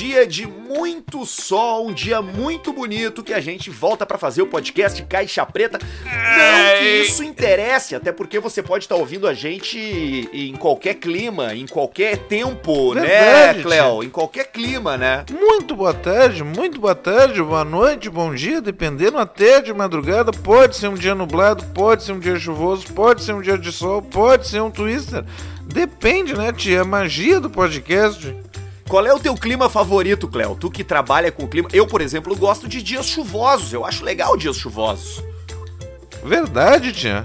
Dia de muito sol, um dia muito bonito, que a gente volta para fazer o podcast Caixa Preta. Não que isso interesse, até porque você pode estar tá ouvindo a gente em qualquer clima, em qualquer tempo, né, Verdade, né, Cléo? Em qualquer clima, né? Muito boa tarde, muito boa tarde, boa noite, bom dia, dependendo até de madrugada. Pode ser um dia nublado, pode ser um dia chuvoso, pode ser um dia de sol, pode ser um twister. Depende, né, tia? A magia do podcast. Qual é o teu clima favorito, Cléo? Tu que trabalha com o clima. Eu, por exemplo, gosto de dias chuvosos. Eu acho legal dias chuvosos. Verdade, tia.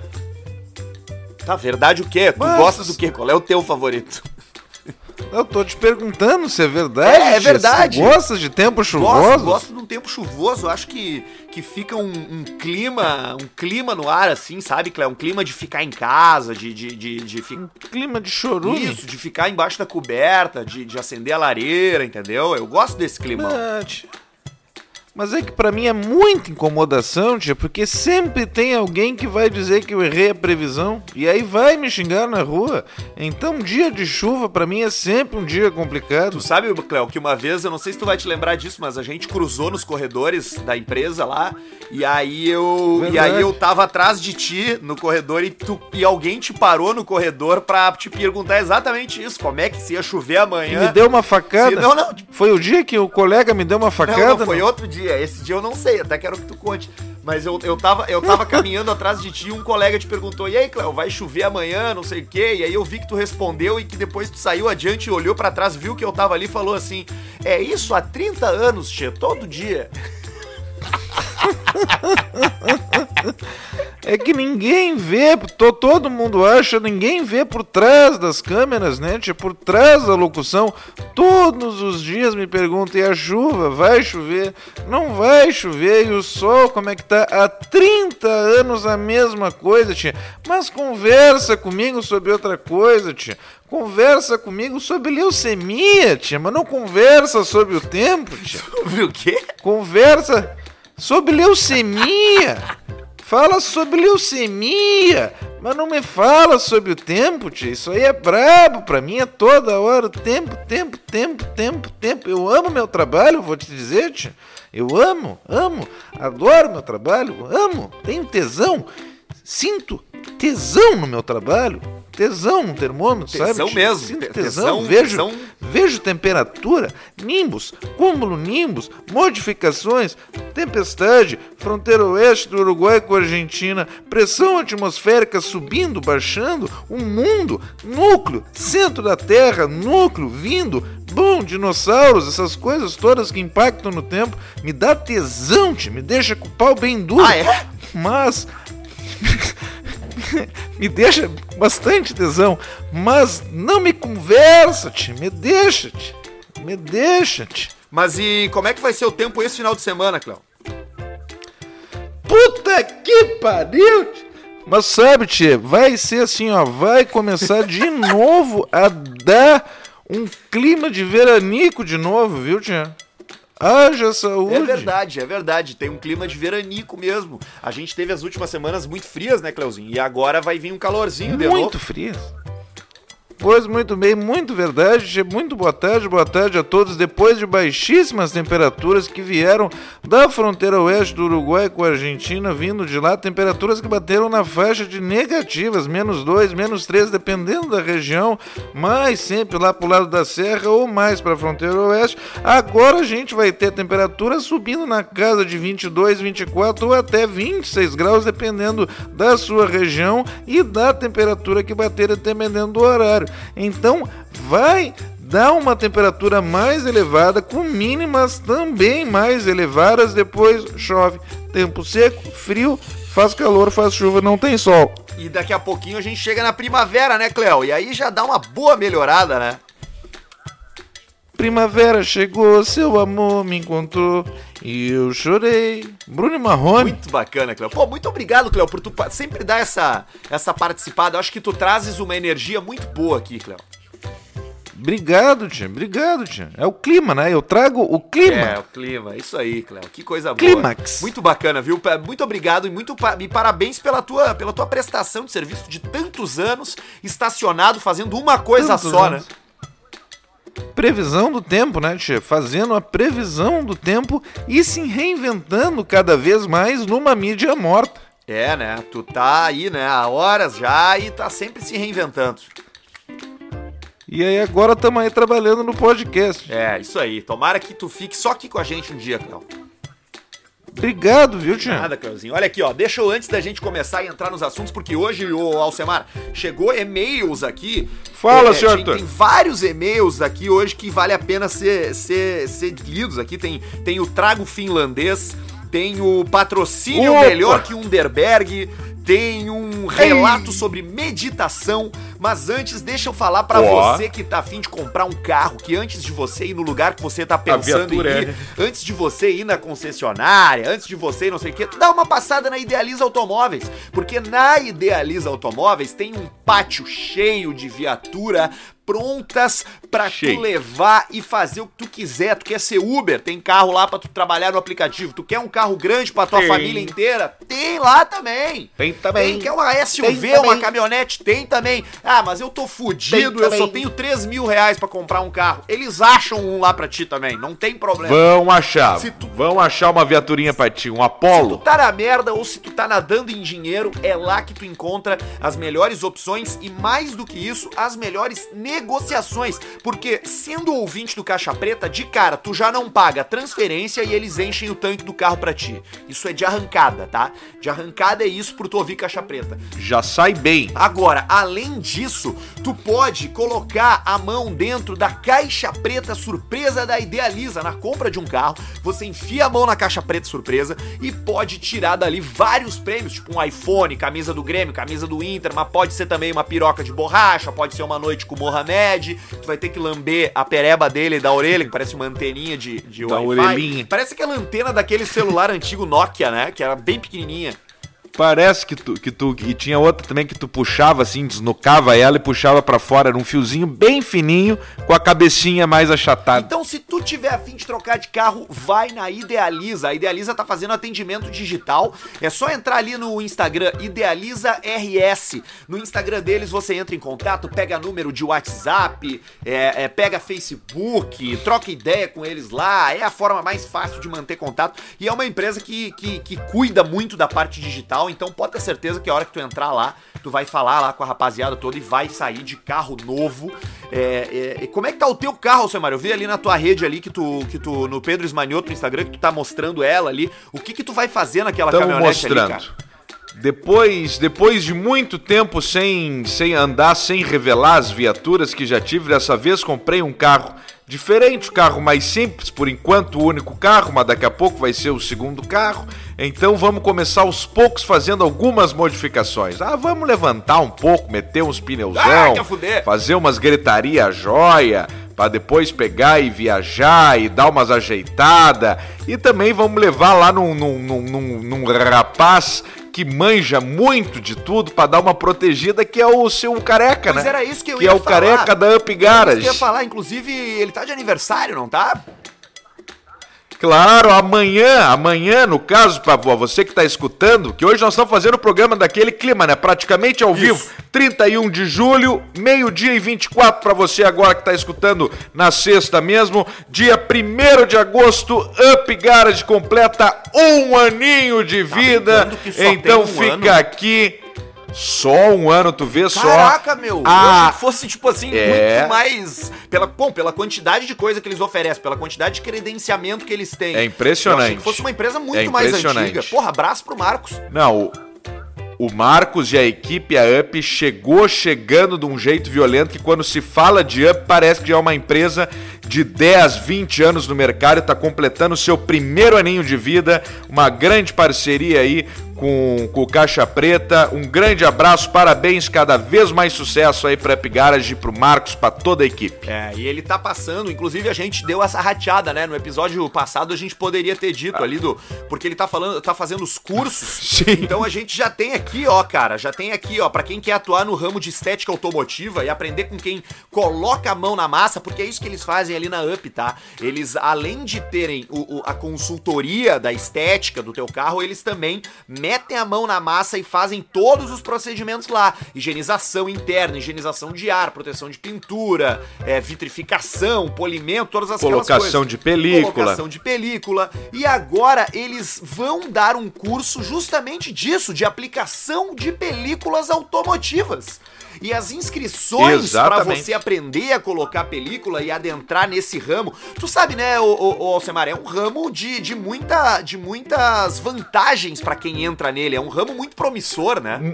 Tá, verdade o quê? Tu Mas... gosta do quê? Qual é o teu favorito? Eu tô te perguntando se é verdade. É, é verdade. Você gosta de tempo chuvoso? Gosto, gosto de um tempo chuvoso. Acho que, que fica um, um, clima, um clima no ar, assim, sabe, Cléo? Um clima de ficar em casa, de. de, de, de fi... Um clima de chorume. Isso, de ficar embaixo da coberta, de, de acender a lareira, entendeu? Eu gosto desse clima. Verdade. Mas é que para mim é muita incomodação, tia, porque sempre tem alguém que vai dizer que eu errei a previsão e aí vai me xingar na rua. Então, dia de chuva para mim é sempre um dia complicado. Tu sabe, Cléo, que uma vez, eu não sei se tu vai te lembrar disso, mas a gente cruzou nos corredores da empresa lá e aí eu Verdade. e aí eu tava atrás de ti no corredor e tu e alguém te parou no corredor pra te perguntar exatamente isso, como é que se ia chover amanhã. E me deu uma facada. Se, não, não. Foi o dia que o colega me deu uma facada? Não, não foi não? outro dia. Esse dia eu não sei, até quero que tu conte. Mas eu, eu, tava, eu tava caminhando atrás de ti e um colega te perguntou: E aí, Cléo, vai chover amanhã, não sei o quê? E aí eu vi que tu respondeu e que depois tu saiu adiante e olhou para trás, viu que eu tava ali e falou assim: É isso há 30 anos, tia, todo dia. É que ninguém vê, to, todo mundo acha, ninguém vê por trás das câmeras, né? Tipo, por trás da locução. Todos os dias me perguntam: e a chuva? Vai chover? Não vai chover? E o sol, como é que tá? Há 30 anos a mesma coisa, tia. Mas conversa comigo sobre outra coisa, tia. Conversa comigo sobre leucemia, tia. Mas não conversa sobre o tempo, tia. Sobre o quê? Conversa sobre leucemia. Fala sobre leucemia, mas não me fala sobre o tempo, tia. Isso aí é brabo, pra mim é toda hora. Tempo, tempo, tempo, tempo, tempo. Eu amo meu trabalho, vou te dizer, tia. Eu amo, amo, adoro meu trabalho, amo, tenho tesão, sinto tesão no meu trabalho tesão no termômetro, tesão sabe? mesmo. Sinto tesão, tesão, vejo, tesão. vejo temperatura, nimbus, cúmulo nimbus, modificações, tempestade, fronteira oeste do Uruguai com a Argentina, pressão atmosférica subindo, baixando, o um mundo, núcleo, centro da Terra, núcleo, vindo, bom, dinossauros, essas coisas todas que impactam no tempo, me dá tesão, te, me deixa com o pau bem duro. Ah, é? Mas me deixa bastante tesão, mas não me conversa, te, me deixa, te, me deixa, te. Mas e como é que vai ser o tempo esse final de semana, Cléo? Puta que pariu! Mas sabe, tchê, vai ser assim, ó, vai começar de novo a dar um clima de veranico de novo, viu, tchê? Haja saúde! É verdade, é verdade. Tem um clima de veranico mesmo. A gente teve as últimas semanas muito frias, né, Cleuzinho? E agora vai vir um calorzinho muito de novo. Muito frias. Pois muito bem, muito verdade. Muito boa tarde, boa tarde a todos. Depois de baixíssimas temperaturas que vieram da fronteira oeste do Uruguai com a Argentina, vindo de lá, temperaturas que bateram na faixa de negativas, menos 2, menos 3, dependendo da região, mais sempre lá para o lado da serra ou mais para a fronteira oeste. Agora a gente vai ter temperatura subindo na casa de 22, 24 ou até 26 graus, dependendo da sua região e da temperatura que bater, dependendo do horário. Então, vai dar uma temperatura mais elevada, com mínimas também mais elevadas. Depois chove, tempo seco, frio, faz calor, faz chuva, não tem sol. E daqui a pouquinho a gente chega na primavera, né, Cléo? E aí já dá uma boa melhorada, né? Primavera chegou, seu amor me encontrou e eu chorei. Bruno Marrone. Muito bacana, Cléo. Pô, muito obrigado, Cléo, por tu sempre dar essa, essa participada. Eu acho que tu trazes uma energia muito boa aqui, Cléo. Obrigado, tia. Obrigado, tia. É o clima, né? Eu trago o clima. É, o clima. Isso aí, Cléo. Que coisa boa. Clímax. Muito bacana, viu? Muito obrigado e muito e parabéns pela tua, pela tua prestação de serviço de tantos anos estacionado fazendo uma coisa tantos só, anos. né? Previsão do tempo, né, tia? Fazendo a previsão do tempo e se reinventando cada vez mais numa mídia morta. É, né? Tu tá aí, né? Há horas já e tá sempre se reinventando. E aí agora estamos aí trabalhando no podcast. É, isso aí. Tomara que tu fique só aqui com a gente um dia, Cléo. Obrigado, viu, Tia? Nada, Cleuzinho. Olha aqui, ó. Deixa eu, antes da gente começar a entrar nos assuntos, porque hoje, o Alcemar, chegou e-mails aqui. Fala, É, senhor tem, tem vários e-mails aqui hoje que vale a pena ser, ser, ser lidos aqui. Tem, tem o Trago Finlandês, tem o Patrocínio Opa! Melhor que Underberg, tem um relato sobre meditação. Mas antes, deixa eu falar pra Ó. você que tá afim de comprar um carro, que antes de você ir no lugar que você tá pensando em ir, é. antes de você ir na concessionária, antes de você ir não sei o que, dá uma passada na Idealiza Automóveis, porque na Idealiza Automóveis tem um pátio cheio de viatura prontas pra tu Cheio. levar e fazer o que tu quiser. Tu quer ser Uber, tem carro lá pra tu trabalhar no aplicativo. Tu quer um carro grande pra tua Tem. família inteira? Tem lá também. Tem também. Tem, quer uma SUV, uma caminhonete? Tem também. Ah, mas eu tô fudido, eu só tenho 3 mil reais pra comprar um carro. Eles acham um lá pra ti também, não tem problema. Vão achar. Tu- Vão achar uma viaturinha pra ti, um Se tu Apollo. tá na merda ou se tu tá nadando em dinheiro, é lá que tu encontra as melhores opções e mais do que isso, as melhores negociações. Porque sendo ouvinte do Caixa Preta, de cara, tu já não paga transferência e eles enchem o tanque do carro pra ti. Isso é de arrancada, tá? De arrancada é isso por tu ouvir Caixa Preta. Já sai bem. Agora, além disso, tu pode colocar a mão dentro da caixa preta surpresa da Idealiza na compra de um carro. Você enfia a mão na caixa preta surpresa e pode tirar dali vários prêmios, tipo um iPhone, camisa do Grêmio, camisa do Inter, mas pode ser também uma piroca de borracha, pode ser uma noite com o Mohamed. Tu vai ter que lamber a pereba dele da orelha, que parece uma anteninha de, de Da Wi-Fi. orelhinha. Parece aquela antena daquele celular antigo Nokia, né? Que era bem pequenininha. Parece que tu, que tu. E tinha outra também que tu puxava assim, desnocava ela e puxava pra fora. Era um fiozinho bem fininho, com a cabecinha mais achatada. Então, se tu tiver afim de trocar de carro, vai na Idealiza. A Idealiza tá fazendo atendimento digital. É só entrar ali no Instagram, Idealiza RS. No Instagram deles você entra em contato, pega número de WhatsApp, é, é, pega Facebook, troca ideia com eles lá. É a forma mais fácil de manter contato. E é uma empresa que, que, que cuida muito da parte digital. Então, pode ter certeza que a hora que tu entrar lá, tu vai falar lá com a rapaziada toda e vai sair de carro novo. É, é, e como é que tá o teu carro, Alcemar? Eu vi ali na tua rede ali que tu, que tu no Pedro Esmanioto no Instagram, que tu tá mostrando ela ali. O que que tu vai fazer naquela Estamos caminhonete mostrando. ali, cara? Depois, depois de muito tempo sem, sem andar, sem revelar as viaturas que já tive, dessa vez comprei um carro diferente, um carro mais simples, por enquanto o único carro, mas daqui a pouco vai ser o segundo carro. Então vamos começar aos poucos fazendo algumas modificações. Ah, vamos levantar um pouco, meter uns Ah, pneuzão, fuder? fazer umas gritaria joia, para depois pegar e viajar e dar umas ajeitadas. E também vamos levar lá num, num, num, num- num rapaz que manja muito de tudo para dar uma protegida, que é o seu careca, Mas né? era isso que eu que ia é o falar. careca da Up Garage. que eu ia falar, inclusive, ele tá de aniversário, não tá? Claro, amanhã, amanhã, no caso, pra você que tá escutando, que hoje nós estamos fazendo o programa daquele clima, né? Praticamente ao vivo. 31 de julho, meio-dia e 24 pra você agora que tá escutando na sexta mesmo. Dia 1 de agosto, Up Garage completa um aninho de vida. brincando que só Então um fica ano? aqui só um ano, tu vê só. Caraca, meu! Eu Ah, que fosse, tipo assim, é. muito mais. Pela, bom, pela quantidade de coisa que eles oferecem, pela quantidade de credenciamento que eles têm. É impressionante. Eu achei que fosse uma empresa muito É mais antiga. Porra, abraço pro Marcos. Não, o, o Marcos e a equipe, a Up, chegou chegando de um jeito violento que quando se fala de Up, parece que já é uma empresa de 10, 20 anos no mercado está completando o seu primeiro aninho de vida. Uma grande parceria aí com, com o Caixa Preta. Um grande abraço, parabéns, cada vez mais sucesso aí para Up Garage, pro Marcos, para toda a equipe. É, e ele tá passando, inclusive a gente deu essa rateada, né? No episódio passado a gente poderia ter dito ali do. Porque ele tá falando, tá fazendo os cursos. Sim. Então a gente já tem aqui, ó, cara, já tem aqui, ó, pra quem quer atuar no ramo de estética automotiva e aprender com quem coloca a mão na massa, porque é isso que eles fazem fazem ali na UP, tá? Eles, além de terem o, o, a consultoria da estética do teu carro, eles também metem a mão na massa e fazem todos os procedimentos lá. Higienização interna, higienização de ar, proteção de pintura, é, vitrificação, polimento, todas as Colocação de película. Colocação de película. E agora eles vão dar um curso justamente disso, de aplicação de películas automotivas. E as inscrições para você aprender a colocar película e adentrar nesse ramo, tu sabe, né, o, o, o Alcemar, é um ramo de, de, muita, de muitas vantagens para quem entra nele. É um ramo muito promissor, né?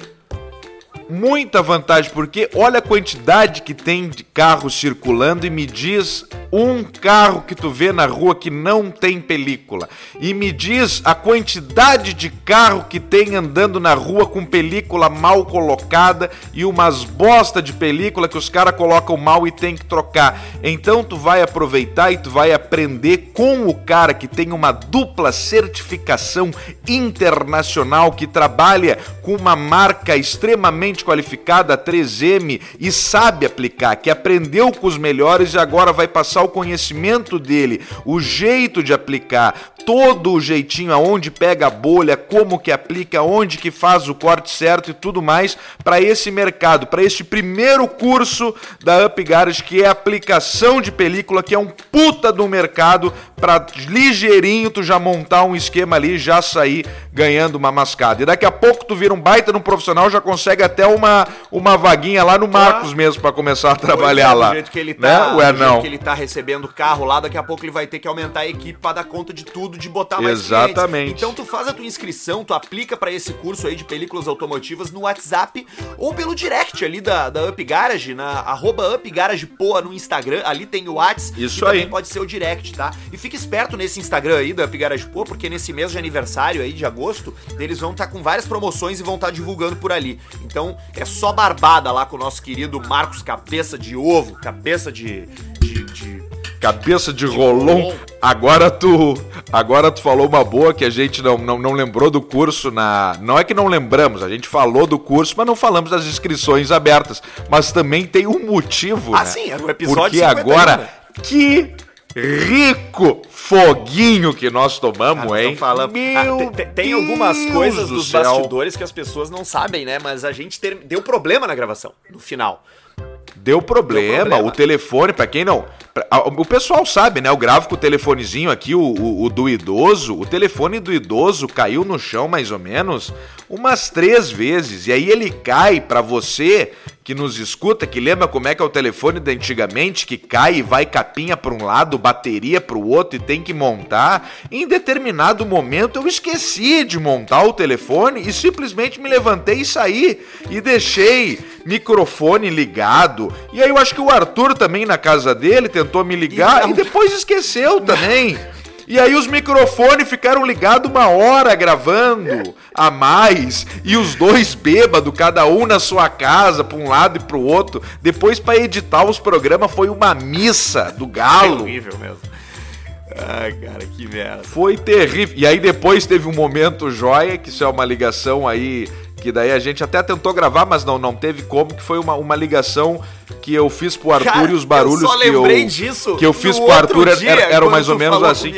Muita vantagem, porque olha a quantidade que tem de carros circulando e me diz um carro que tu vê na rua que não tem película. E me diz a quantidade de carro que tem andando na rua com película mal colocada e umas bosta de película que os caras colocam mal e tem que trocar. Então tu vai aproveitar e tu vai aprender com o cara que tem uma dupla certificação internacional que trabalha com uma marca extremamente qualificada, a 3M, e sabe aplicar, que aprendeu com os melhores e agora vai passar o conhecimento dele, o jeito de aplicar, todo o jeitinho aonde pega a bolha, como que aplica, onde que faz o corte certo e tudo mais para esse mercado, para este primeiro curso da Up que é aplicação de película, que é um puta do mercado para ligeirinho tu já montar um esquema ali já sair ganhando uma mascada. E daqui a pouco tu vira um baita no profissional, já consegue até uma, uma vaguinha lá no Marcos mesmo para começar a trabalhar é, lá. Do jeito que ele né? tá, Ué, do jeito não. que ele tá recebendo carro lá, daqui a pouco ele vai ter que aumentar a equipe pra dar conta de tudo, de botar mais Exatamente. clientes. Então tu faz a tua inscrição, tu aplica pra esse curso aí de películas automotivas no WhatsApp ou pelo direct ali da, da Up Garage, na arroba Up Garage Poa no Instagram, ali tem o WhatsApp Isso também aí. pode ser o direct, tá? E fica esperto nesse Instagram aí da Up Garage Poa, porque nesse mês de aniversário aí de agosto, eles vão estar com várias promoções e vão estar divulgando por ali. Então é só barbada lá com o nosso querido Marcos Cabeça de Ovo, cabeça de. de, de... Cabeça de rolon. rolon. Agora tu, agora tu falou uma boa que a gente não, não, não lembrou do curso na, não é que não lembramos, a gente falou do curso, mas não falamos das inscrições abertas, mas também tem um motivo, Ah, né? sim, era o episódio Porque 51, agora né? que rico foguinho que nós tomamos, Cara, hein? falando. Meu Ah, tem- algumas coisas do dos céu. bastidores que as pessoas não sabem, né? Mas a gente ter- deu problema na gravação, no final. Deu problema, Deu problema. o telefone, pra quem não. O pessoal sabe, né? Eu gravo com o telefonezinho aqui, o, o- o do idoso. O telefone do idoso caiu no chão mais ou menos umas três vezes. E aí ele cai pra você que nos escuta, que lembra como é que é o telefone da antigamente, que cai e vai capinha pra um lado, bateria pro outro e tem que montar. Em determinado momento eu esqueci de montar o telefone e simplesmente me levantei e saí. E deixei microfone ligado. E aí eu acho que o Arthur também na casa dele tentou me ligar E e, depois esqueceu também. E aí os microfones ficaram ligados uma hora gravando a mais. E os dois bêbados, cada um na sua casa, pra um lado e pro outro. Depois pra editar os programas foi uma missa do galo. horrível mesmo. Ai, cara, que merda. Foi terrível. E aí depois teve um momento joia, que isso é uma ligação aí, que daí a gente até tentou gravar, mas não, não teve como, que foi uma, uma ligação que eu fiz pro Arthur Cara, e os barulhos eu só que eu, disso que eu fiz pro Arthur dia, era- eram mais ou menos assim.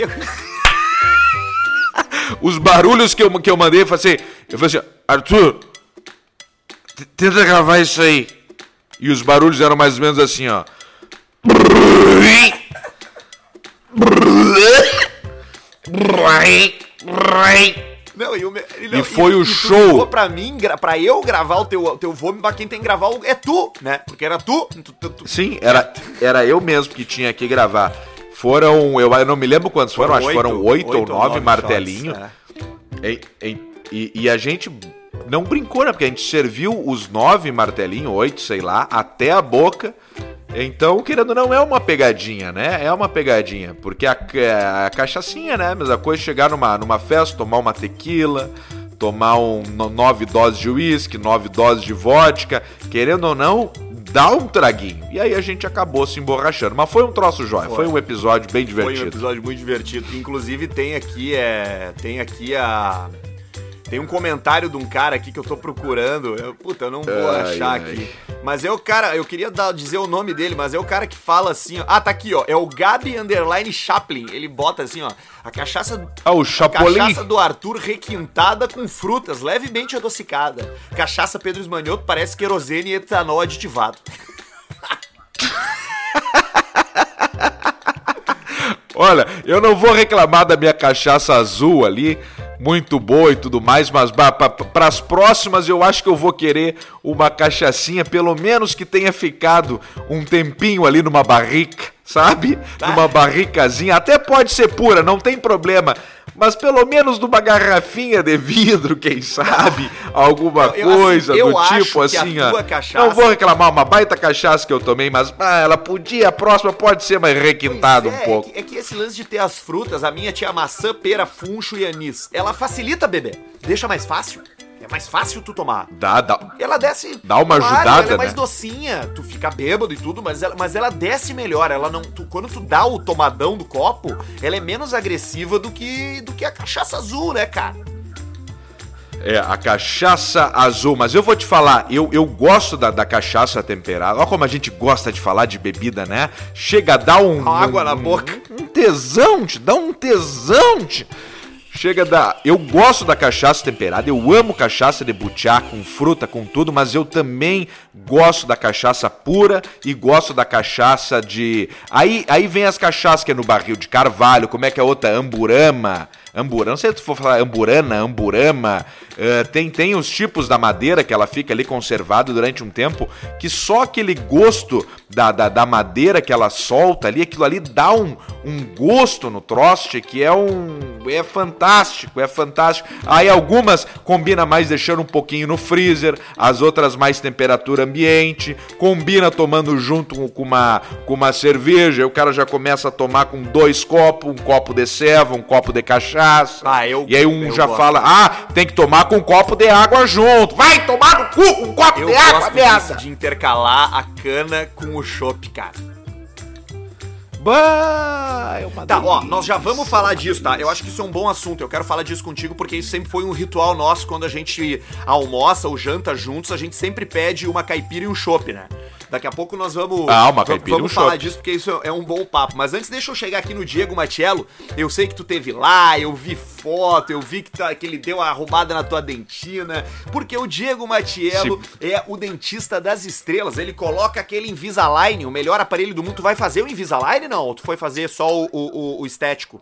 Os barulhos que eu, que eu mandei, eu falei assim, eu falei assim, Arthur, tenta gravar isso aí. E os barulhos eram mais ou menos assim, ó. Não, e, o e não, E foi o tu show. Pra mim, pra eu gravar o teu, teu vômito, pra quem tem que gravar é tu, né? Porque era tu. tu- tu- tu- Sim, era, era eu mesmo que tinha que gravar. Foram, eu, eu não me lembro quantos foram, acho que foram oito ou nove martelinhos. E, e- e- e a gente não brincou, né? Porque a gente serviu os nove martelinhos, oito, sei lá, até a boca. Então, querendo ou não, é uma pegadinha, né? É uma pegadinha. Porque a, a cachaçinha, né? Mas a coisa é chegar numa, numa festa, tomar uma tequila, tomar um, no- nove doses de uísque, nove doses de vodka. Querendo ou não, dá um traguinho. E aí a gente acabou se emborrachando. Mas foi um troço jóia. Foi, Foi. um episódio bem Foi um divertido. episódio muito divertido. Inclusive tem aqui é, tem aqui a Tem um comentário de um cara aqui que eu tô procurando. Eu, puta, eu não vou ai, achar ai. aqui. Mas é o cara, eu queria dar, dizer o nome dele, mas é o cara que fala assim, ó. Ah, tá aqui, ó. É o Gabi Underline Chaplin. Ele bota assim, ó. A cachaça. Ah, o Chapolin. A cachaça do Arthur requintada com frutas, levemente adocicada. Cachaça Pedro Esmanhoto parece querosene e etanol aditivado. Olha, eu não vou reclamar da minha cachaça azul ali, muito boa e tudo mais, mas para as próximas eu acho que eu vou querer uma cachaçinha, pelo menos que tenha ficado um tempinho ali numa barrica, sabe? Tá. Numa barricazinha, até pode ser pura, não tem problema, mas pelo menos numa garrafinha de vidro, quem sabe, alguma eu, eu, coisa assim, do tipo assim, ó. Cachaça... Não vou reclamar uma baita cachaça que eu tomei, mas ah, ela podia, a próxima pode ser mais requintada um é, pouco. É que, é que esse lance de ter as frutas, a minha tinha maçã, pera, funcho e anis. Ela facilita, bebê. Deixa mais fácil. É mais fácil tu tomar. Dá, dá. Ela desce. Dá uma claro, ajudada, ela é mais né? docinha. Tu fica bêbado e tudo, mas ela, mas ela desce melhor. Ela não. Tu, quando tu dá o tomadão do copo, ela é menos agressiva do que, do que a cachaça azul, né, cara? É, a cachaça azul. Mas eu vou te falar, eu, eu gosto da, da cachaça temperada. Olha como a gente gosta de falar de bebida, né? Chega a dar um. Água um, na boca. Um tesão, te dá um tesão. Te... Chega da. Eu gosto da cachaça temperada, eu amo cachaça de butiá com fruta, com tudo, mas eu também gosto da cachaça pura e gosto da cachaça de. Aí, aí vem as cachaças que é no barril de carvalho, como é que é a outra? Amburama. Amburama, não sei se for falar amburana, amburama, uh, tem, tem os tipos da madeira que ela fica ali conservada durante um tempo, que só aquele gosto da, da, da madeira que ela solta ali, aquilo ali dá um, um gosto no troste que é um. é fantástico, é fantástico. Aí algumas combina mais deixando um pouquinho no freezer, as outras mais temperatura ambiente, combina tomando junto com uma, com uma cerveja, o cara já começa a tomar com dois copos, um copo de ceva, um copo de cachaça cachaça. Ah, eu, e aí um já gosto. fala, ah, tem que tomar com um copo de água junto. Vai tomar no cu com um copo eu de água, merda! de intercalar a cana com o chopp, cara. Bah, é uma tá, delícia. ó, nós já vamos falar disso, tá? Eu acho que isso é um bom assunto. Eu quero falar disso contigo porque isso sempre foi um ritual nosso quando a gente almoça ou janta juntos. A gente sempre pede uma caipira e um chopp, né? Daqui a pouco nós vamos, ah, uma vamos, vamos falar disso porque isso é um bom papo. Mas antes, deixa eu chegar aqui no Diego Matiello. Eu sei que tu teve lá, eu vi foto, eu vi que, tá, que ele deu uma roubada na tua dentina. Porque o Diego Matiello Sim. é o dentista das estrelas. Ele coloca aquele Invisalign, o melhor aparelho do mundo. Tu vai fazer o Invisalign? não? Ou tu foi fazer só o, o, o estético?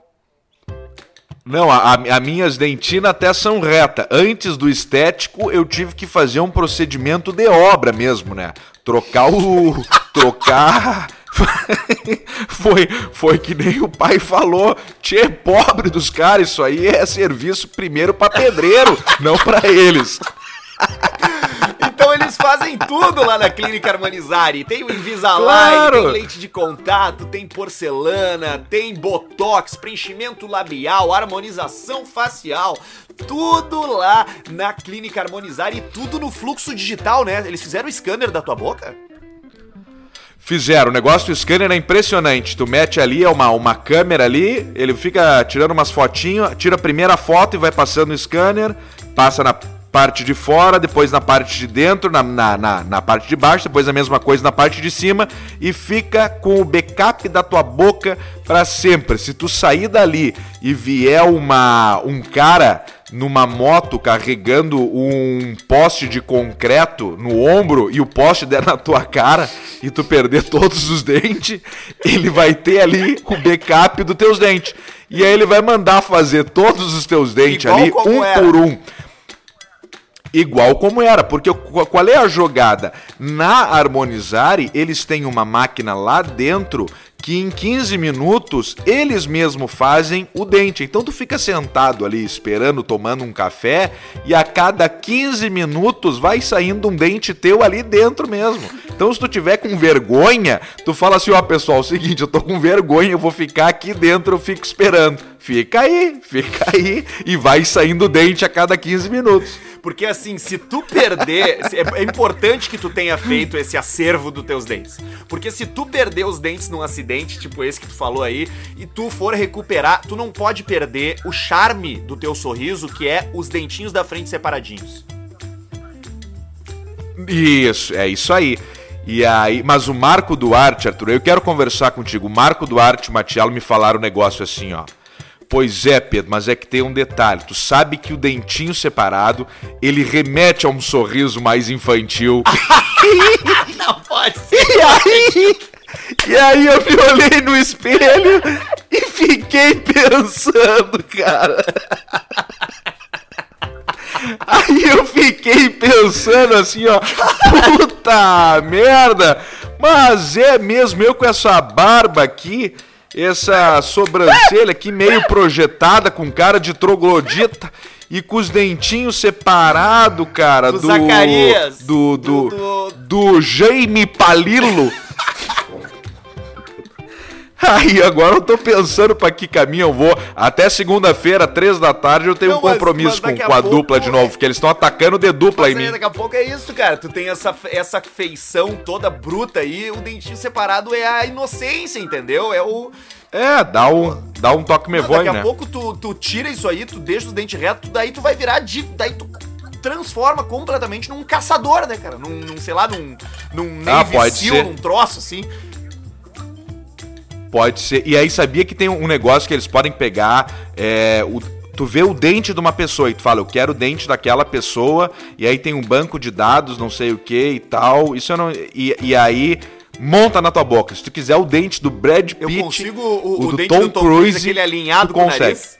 Não, a, a minhas dentinas até são reta. Antes do estético, eu tive que fazer um procedimento de obra mesmo, né? Trocar o. trocar. foi, foi que nem o pai falou. Tchê, pobre dos caras, isso aí é serviço primeiro para pedreiro, não para eles. Então eles fazem tudo lá na Clínica Harmonizare. Tem o Invisalign, claro. tem leite de contato, tem porcelana, tem botox, preenchimento labial, harmonização facial. Tudo lá na Clínica Harmonizare e tudo no fluxo digital, né? Eles fizeram o scanner da tua boca? Fizeram, o negócio do scanner é impressionante. Tu mete ali, é uma, uma câmera ali, ele fica tirando umas fotinhas, tira a primeira foto e vai passando no scanner, passa na parte de fora, depois na parte de dentro, na, na, na, na, parte de baixo, depois a mesma coisa na parte de cima e fica com o backup da tua boca para sempre. Se tu sair dali e vier uma, um cara numa moto carregando um poste de concreto no ombro e o poste der na tua cara e tu perder todos os dentes, ele vai ter ali o backup dos teus dentes. E aí ele vai mandar fazer todos os teus dentes Igual ali, um era. por um igual como era, porque qual é a jogada? Na Harmonizare, eles têm uma máquina lá dentro que em 15 minutos eles mesmo fazem o dente. Então tu fica sentado ali esperando, tomando um café e a cada 15 minutos vai saindo um dente teu ali dentro mesmo. Então se tu tiver com vergonha, tu fala assim, ó oh, pessoal, é o seguinte, eu tô com vergonha, eu vou ficar aqui dentro, eu fico esperando. Fica aí, fica aí e vai saindo dente a cada 15 minutos. Porque assim, se tu perder, é, é importante que tu tenha feito esse acervo dos teus dentes. Porque se tu perder os dentes num acidente, tipo esse que tu falou aí, e tu for recuperar, tu não pode perder o charme do teu sorriso, que é os dentinhos da frente separadinhos. Isso, é isso aí. E aí, mas o Marco Duarte, Arthur, eu quero conversar contigo. O Marco Duarte e o Matiello me falaram um negócio assim, ó. Pois é, Pedro, mas é que tem um detalhe. Tu sabe que o dentinho separado, ele remete a um sorriso mais infantil. Não pode ser. E aí, e aí eu me olhei no espelho e fiquei pensando, cara. Aí eu fiquei pensando assim, ó, puta merda, mas é mesmo eu com essa barba aqui, essa sobrancelha aqui meio projetada com cara de troglodita e com os dentinhos separados, cara, Do do Zacarias. do do, Do- do Jaime Palilo. Aí agora eu tô pensando pra que caminho eu vou. Até segunda-feira, três da tarde, eu tenho Não, um mas- compromisso mas com, daqui a com a pouco- dupla de novo, porque eles estão atacando de dupla em Mas aí, mim. daqui a pouco é isso, cara. Tu tem essa, essa feição toda bruta aí, o dentinho separado é a inocência, entendeu? É o. É, dá um, dá um toque me Não, voe, daqui a né? pouco tu, tu tira isso aí, tu deixa os dentes retos, daí tu vai virar de. Daí tu transforma completamente num caçador, né, cara? Num, num, sei lá, num. num Ah, pode Seal, ser. num troço assim. Pode ser. E aí sabia que tem um negócio que eles podem pegar. É, o, tu vê o dente de uma pessoa e tu fala, eu quero o dente daquela pessoa, e aí tem um banco de dados, não sei o que e tal. Isso eu não. E, e aí. Monta na tua boca. Se tu quiser o dente do Brad Eu Pitt, consigo o, o o do dente Tom do Tom Cruise, Cruise, aquele alinhado tu com o consegue. nariz.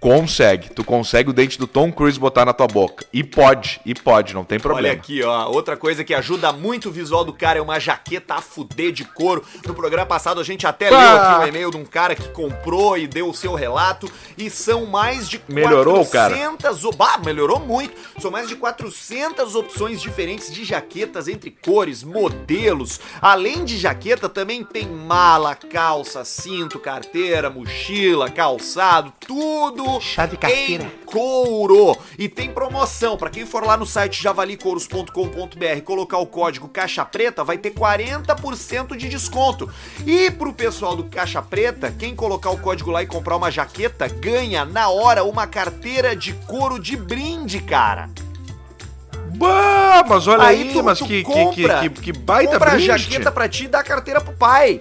Consegue. Tu consegue o dente do Tom Cruise botar na tua boca. E pode, e pode, não tem Olha problema. aqui, ó. Outra coisa que ajuda muito o visual do cara é uma jaqueta a fuder de couro. No programa passado a gente até leu Ah. aqui o e-mail de um cara que comprou e deu o seu relato. E são mais de Melhorou, cara? 400... o- Bah, melhorou muito. São mais de 400 opções diferentes de jaquetas entre cores, modelos. Além de jaqueta, também tem mala, calça, cinto, carteira, mochila, calçado, tudo Chave carteira. em couro. E tem promoção. Pra quem for lá no site javalicouros.com.br colocar o código Caixa Preta, vai ter 40% de desconto. E pro pessoal do Caixa Preta, quem colocar o código lá e comprar uma jaqueta, ganha na hora uma carteira de couro de brinde, cara. Bah, mas olha aí, tu- mas tu que, que, compra- que, que, que baita compra brinde. a jaqueta pra ti e dá a carteira pro pai.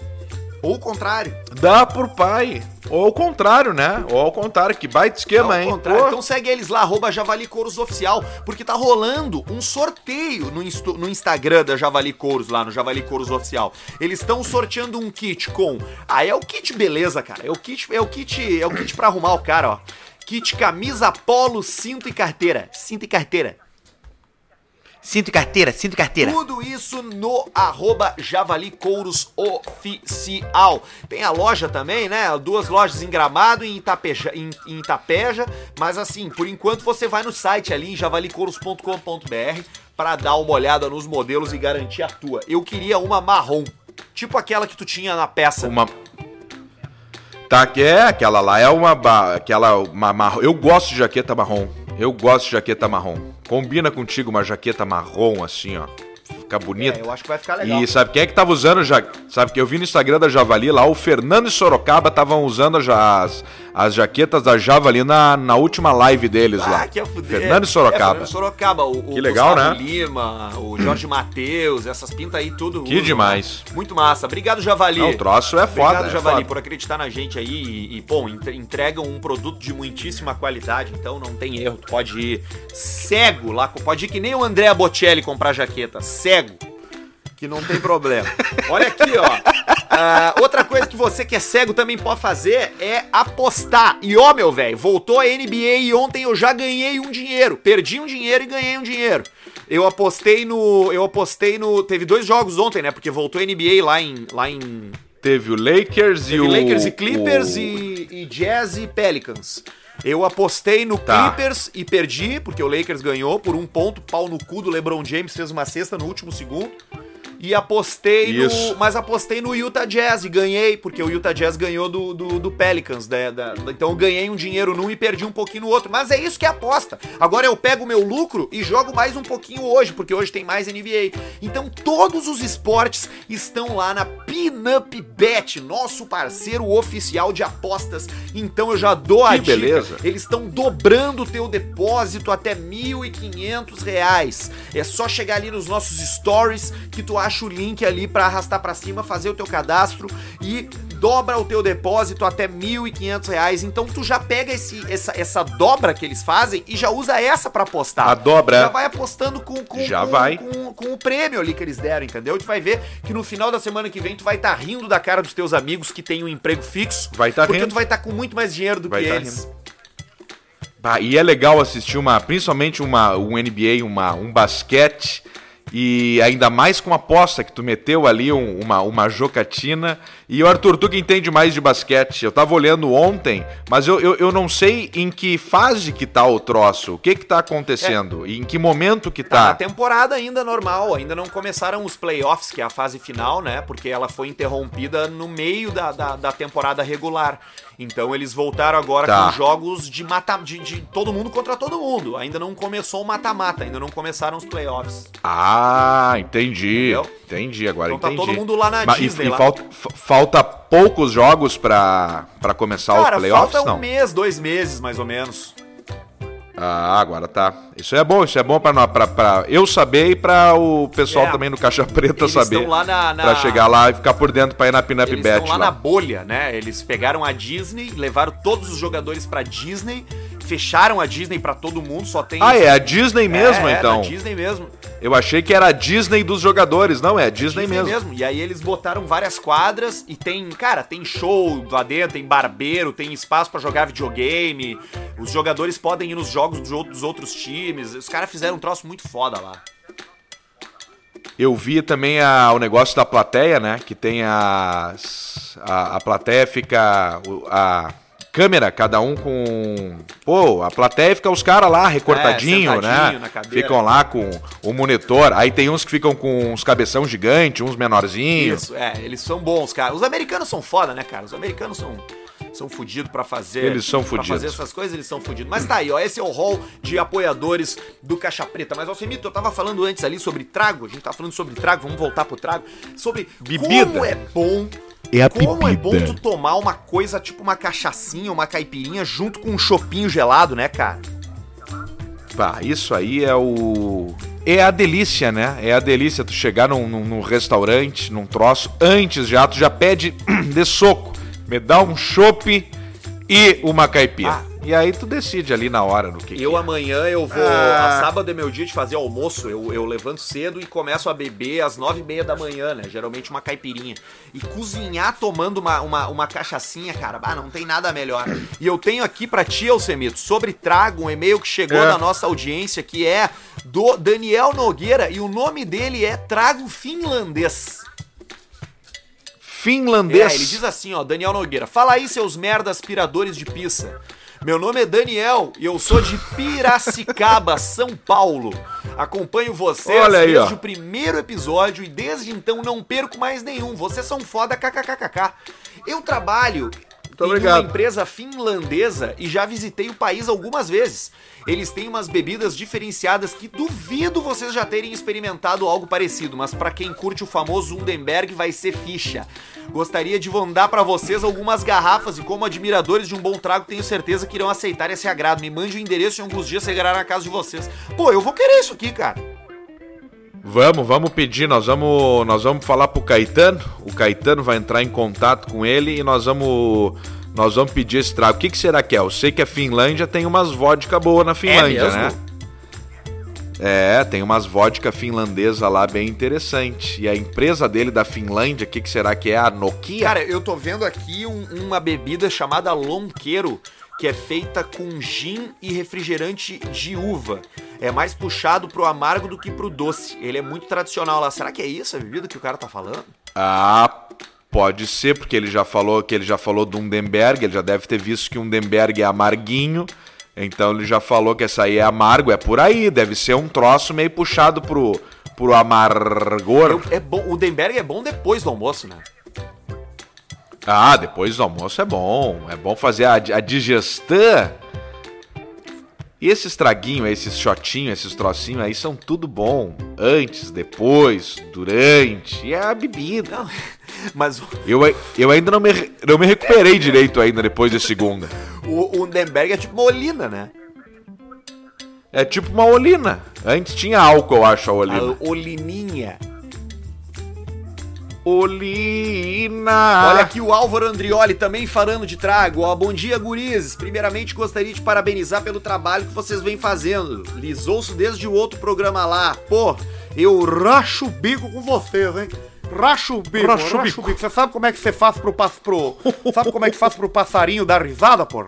Ou o contrário. Dá pro pai. Ou ao contrário, né? Ou ao contrário, que baita esquema, Ao hein? contrário. Então segue eles lá, arroba Javali Couros Oficial, porque tá rolando um sorteio no, insto- no Instagram da Javali Couros, lá no Javali Couros Oficial. Eles estão sorteando um kit com. Ah, é o kit beleza, cara. É o kit, é o kit, é o kit pra arrumar o cara, ó. Kit camisa polo, cinto e carteira. Cinto e carteira. Cinto e carteira, cinto e carteira. Tudo isso no arroba Javali Couros Oficial. Tem a loja também, né? Duas lojas em Gramado e em Itapeja, em, em Itapeja. Mas assim, por enquanto você vai no site ali em javalicouros.com.br para dar uma olhada nos modelos e garantir a tua. Eu queria uma marrom. Tipo aquela que tu tinha na peça. Uma. Tá, que é, aquela lá é uma. ba- Aquela. Uma, marrom. Eu gosto de jaqueta marrom. Eu gosto de jaqueta marrom. Combina contigo uma jaqueta marrom assim, ó. Fica bonita. É, eu acho que vai ficar legal. E sabe quem é que tava usando já? Sabe que eu vi no Instagram da Javali lá, o Fernando e Sorocaba estavam usando já as, as jaquetas da Javali na, na última live deles lá. Ah, que é fuder. Fernando e Sorocaba. É, Fernando e Sorocaba. O, o Que legal, Gustavo né? Lima, o Jorge Matheus, essas pintas aí, tudo. Que usam, demais. né? Muito massa. Obrigado, Javali. Não, o troço é foda. Obrigado, é Javali, foda. por acreditar na gente aí e, e, pô, entre- entregam um produto de muitíssima qualidade, então não tem erro. Tu pode ir cego lá, pode ir que nem o André Bocelli comprar jaqueta, cego. Que não tem problema. Olha aqui, ó. Ah, outra coisa que você que é cego também pode fazer é apostar. E ó, meu velho, voltou a NBA e ontem eu já ganhei um dinheiro. Perdi um dinheiro e ganhei um dinheiro. Eu apostei no. Eu apostei no. Teve dois jogos ontem, né? Porque voltou a NBA lá em. Lá em Teve o Lakers e Teve o. Lakers e Clippers o- e, e Jazz e Pelicans. Eu apostei no Tá. Clippers e perdi, porque o Lakers ganhou por um ponto, pau no cu do LeBron James, fez uma cesta no último segundo. E apostei Isso. no. Mas apostei no Utah Jazz e ganhei, porque o Utah Jazz ganhou do, do, do Pelicans. né, da- da- então eu ganhei um dinheiro num e perdi um pouquinho no outro. Mas é isso que é aposta. Agora eu pego o meu lucro e jogo mais um pouquinho hoje, porque hoje tem mais NBA. Então todos os esportes estão lá na Pinup Bet, nosso parceiro oficial de apostas. Então eu já dou a Que dica. beleza. Eles estão dobrando o teu depósito até 1.500 reais. É só chegar ali nos nossos stories que tu acha o link ali pra arrastar pra cima, fazer o teu cadastro e dobra o teu depósito até 1.500 reais. Então tu já pega esse, essa, essa dobra que eles fazem e já usa essa pra apostar. A dobra. Já vai apostando com, com, Já com- vai. Com, com o prêmio ali que eles deram, entendeu? Tu vai ver que no final da semana que vem tu vai estar rindo da cara dos teus amigos que têm um emprego fixo. Vai tá Porque rindo. tu vai estar com muito mais dinheiro do Vai que tá eles. rindo. Bah, e é legal assistir uma, principalmente uma, um NBA, uma, um basquete, e ainda mais com a aposta que tu meteu ali, um- uma, uma jocatina. E o Arthur, tu que entende mais de basquete, eu tava olhando ontem, mas eu, eu, eu não sei em que fase que tá o troço, o que que tá acontecendo, e em que momento que Tá na tá. temporada ainda normal, ainda não começaram os playoffs, que é a fase final, né? Porque ela foi interrompida no meio da, da, da temporada regular. Então eles voltaram agora Tá. com jogos de mata de, de todo mundo contra todo mundo. Ainda não começou o mata-mata, ainda não começaram os playoffs. Ah, entendi. Entendeu? Entendi, agora Então tá entendi. todo mundo lá na Mas Disney e, lá. falta, fa- falta poucos jogos pra, pra começar Cara, os playoffs, falta um não? mês, dois meses mais ou menos. Ah, agora tá. Isso é bom, isso é bom pra, nó- pra, pra eu saber e pra o pessoal É. também no Caixa Preta Eles saber. estão lá na- na- Pra chegar lá e ficar por dentro pra ir na Pinup Eles Bet estão lá, lá. na bolha, né? Eles pegaram a Disney, levaram todos os jogadores pra Disney, fecharam a Disney pra todo mundo, só tem Ah, é a Disney mesmo, É, é, então. na Disney mesmo. Eu achei que era a Disney dos jogadores. Não, é a Disney, Disney mesmo. E aí eles botaram várias quadras e tem, cara, tem show lá dentro, tem barbeiro, tem espaço pra jogar videogame. Os jogadores podem ir nos jogos dos outros, times. Os caras fizeram um troço muito foda lá. Eu vi também a- o negócio da plateia, né? Que tem as. A, a plateia fica. A câmera, cada um com. Pô, a plateia fica os caras lá recortadinho, É, né? Ficam lá com o monitor. Aí tem uns que ficam com uns cabeção gigante, uns menorzinhos. Isso, é, eles são bons, cara. Os americanos são foda, né, cara? Os americanos são são fudidos pra fazer Eles são fudidos. fazer essas coisas, eles são fudidos. Mas tá aí, ó, esse é o hall de apoiadores do Caixa Preta. Mas Alcemito, eu tava falando antes ali sobre trago, a gente tava falando sobre trago, vamos voltar pro trago, sobre Bebida. como é bom É a como é bom tu tomar uma coisa tipo uma cachaçinha, uma caipirinha junto com um chopinho gelado, né, cara? Pá, isso aí é o. É a delícia, né? É a delícia tu chegar num, num- num restaurante, num troço, antes já, tu já pede de soco. Me dá um chopp e uma caipira. Ah. E aí tu decide ali na hora no que. que Eu é. amanhã eu vou. Ah. A sábado é meu dia de fazer almoço. Eu, eu levanto cedo e começo a beber às nove e meia da manhã, né? Geralmente uma caipirinha. E cozinhar tomando uma, uma, uma cachaçinha, cara. Ah, não tem nada melhor. E eu tenho aqui pra ti, Alcemito, sobre trago, um e-mail que chegou É. na nossa audiência, que é do Daniel Nogueira. E o nome dele é Trago Finlandês. Finlandês. É, ele diz assim, ó, Daniel Nogueira. Fala aí, seus merda aspiradores de pizza. Meu nome é Daniel e eu sou de Piracicaba, São Paulo. Acompanho vocês Olha aí, desde ó. o primeiro episódio e desde então não perco mais nenhum. Vocês são foda, kkkk. Eu trabalho em obrigado. uma empresa finlandesa e já visitei o país algumas vezes. Eles têm umas bebidas diferenciadas que duvido vocês já terem experimentado algo parecido, mas pra quem curte o famoso Undenberg vai ser ficha. Gostaria de mandar pra vocês algumas garrafas e como admiradores de um bom trago tenho certeza que irão aceitar esse agrado. Me mande o endereço e alguns dias chegará na casa de vocês. Pô, eu vou querer isso aqui, cara. Vamos, vamos pedir, nós vamos, nós vamos falar pro Caetano. O Caetano vai entrar em contato com ele e nós vamos nós vamos pedir esse trago. O que, que será que é? Eu sei que a Finlândia tem umas vodka boa na Finlândia, mesmo? né? É, tem umas vodka finlandesa lá bem interessante. E a empresa dele da Finlândia, o que, que será que é? A Nokia? Cara, eu tô vendo aqui um- uma bebida chamada Lonqueiro, que é feita com gin e refrigerante de uva. É mais puxado pro amargo do que pro doce. Ele é muito tradicional lá. Será que é isso a bebida que o cara tá falando? Ah, pode ser, porque ele já falou que ele já falou do Undenberg, ele já deve ter visto que o Undenberg é amarguinho. Então ele já falou que essa aí é amargo, é por aí, deve ser um troço meio puxado pro, pro amargor. Eu- é bom, o Denberg é bom depois do almoço, né? Ah, depois do almoço é bom. É bom fazer a, a digestão. E esses traguinhos, esses shotinhos, esses trocinhos aí são tudo bom. Antes, depois, durante. E é a bebida. Não, mas Eu, eu ainda não me, não me recuperei direito ainda depois de segunda. o, o é tipo Molina, né? É tipo uma olina. Antes tinha álcool, eu acho, a A olina. Olininha. Olina! Olha aqui o Álvaro Andrioli também falando de trago. Ó, bom dia, gurizes. Primeiramente, gostaria de parabenizar pelo trabalho que vocês vêm fazendo. Lhes ouço desde o outro programa lá. Pô, eu racho o bico com vocês, hein? Racho o bico, Racho o bico. Você sabe como é que você faz pro, pro... Sabe como é que faz pro passarinho dar risada, pô?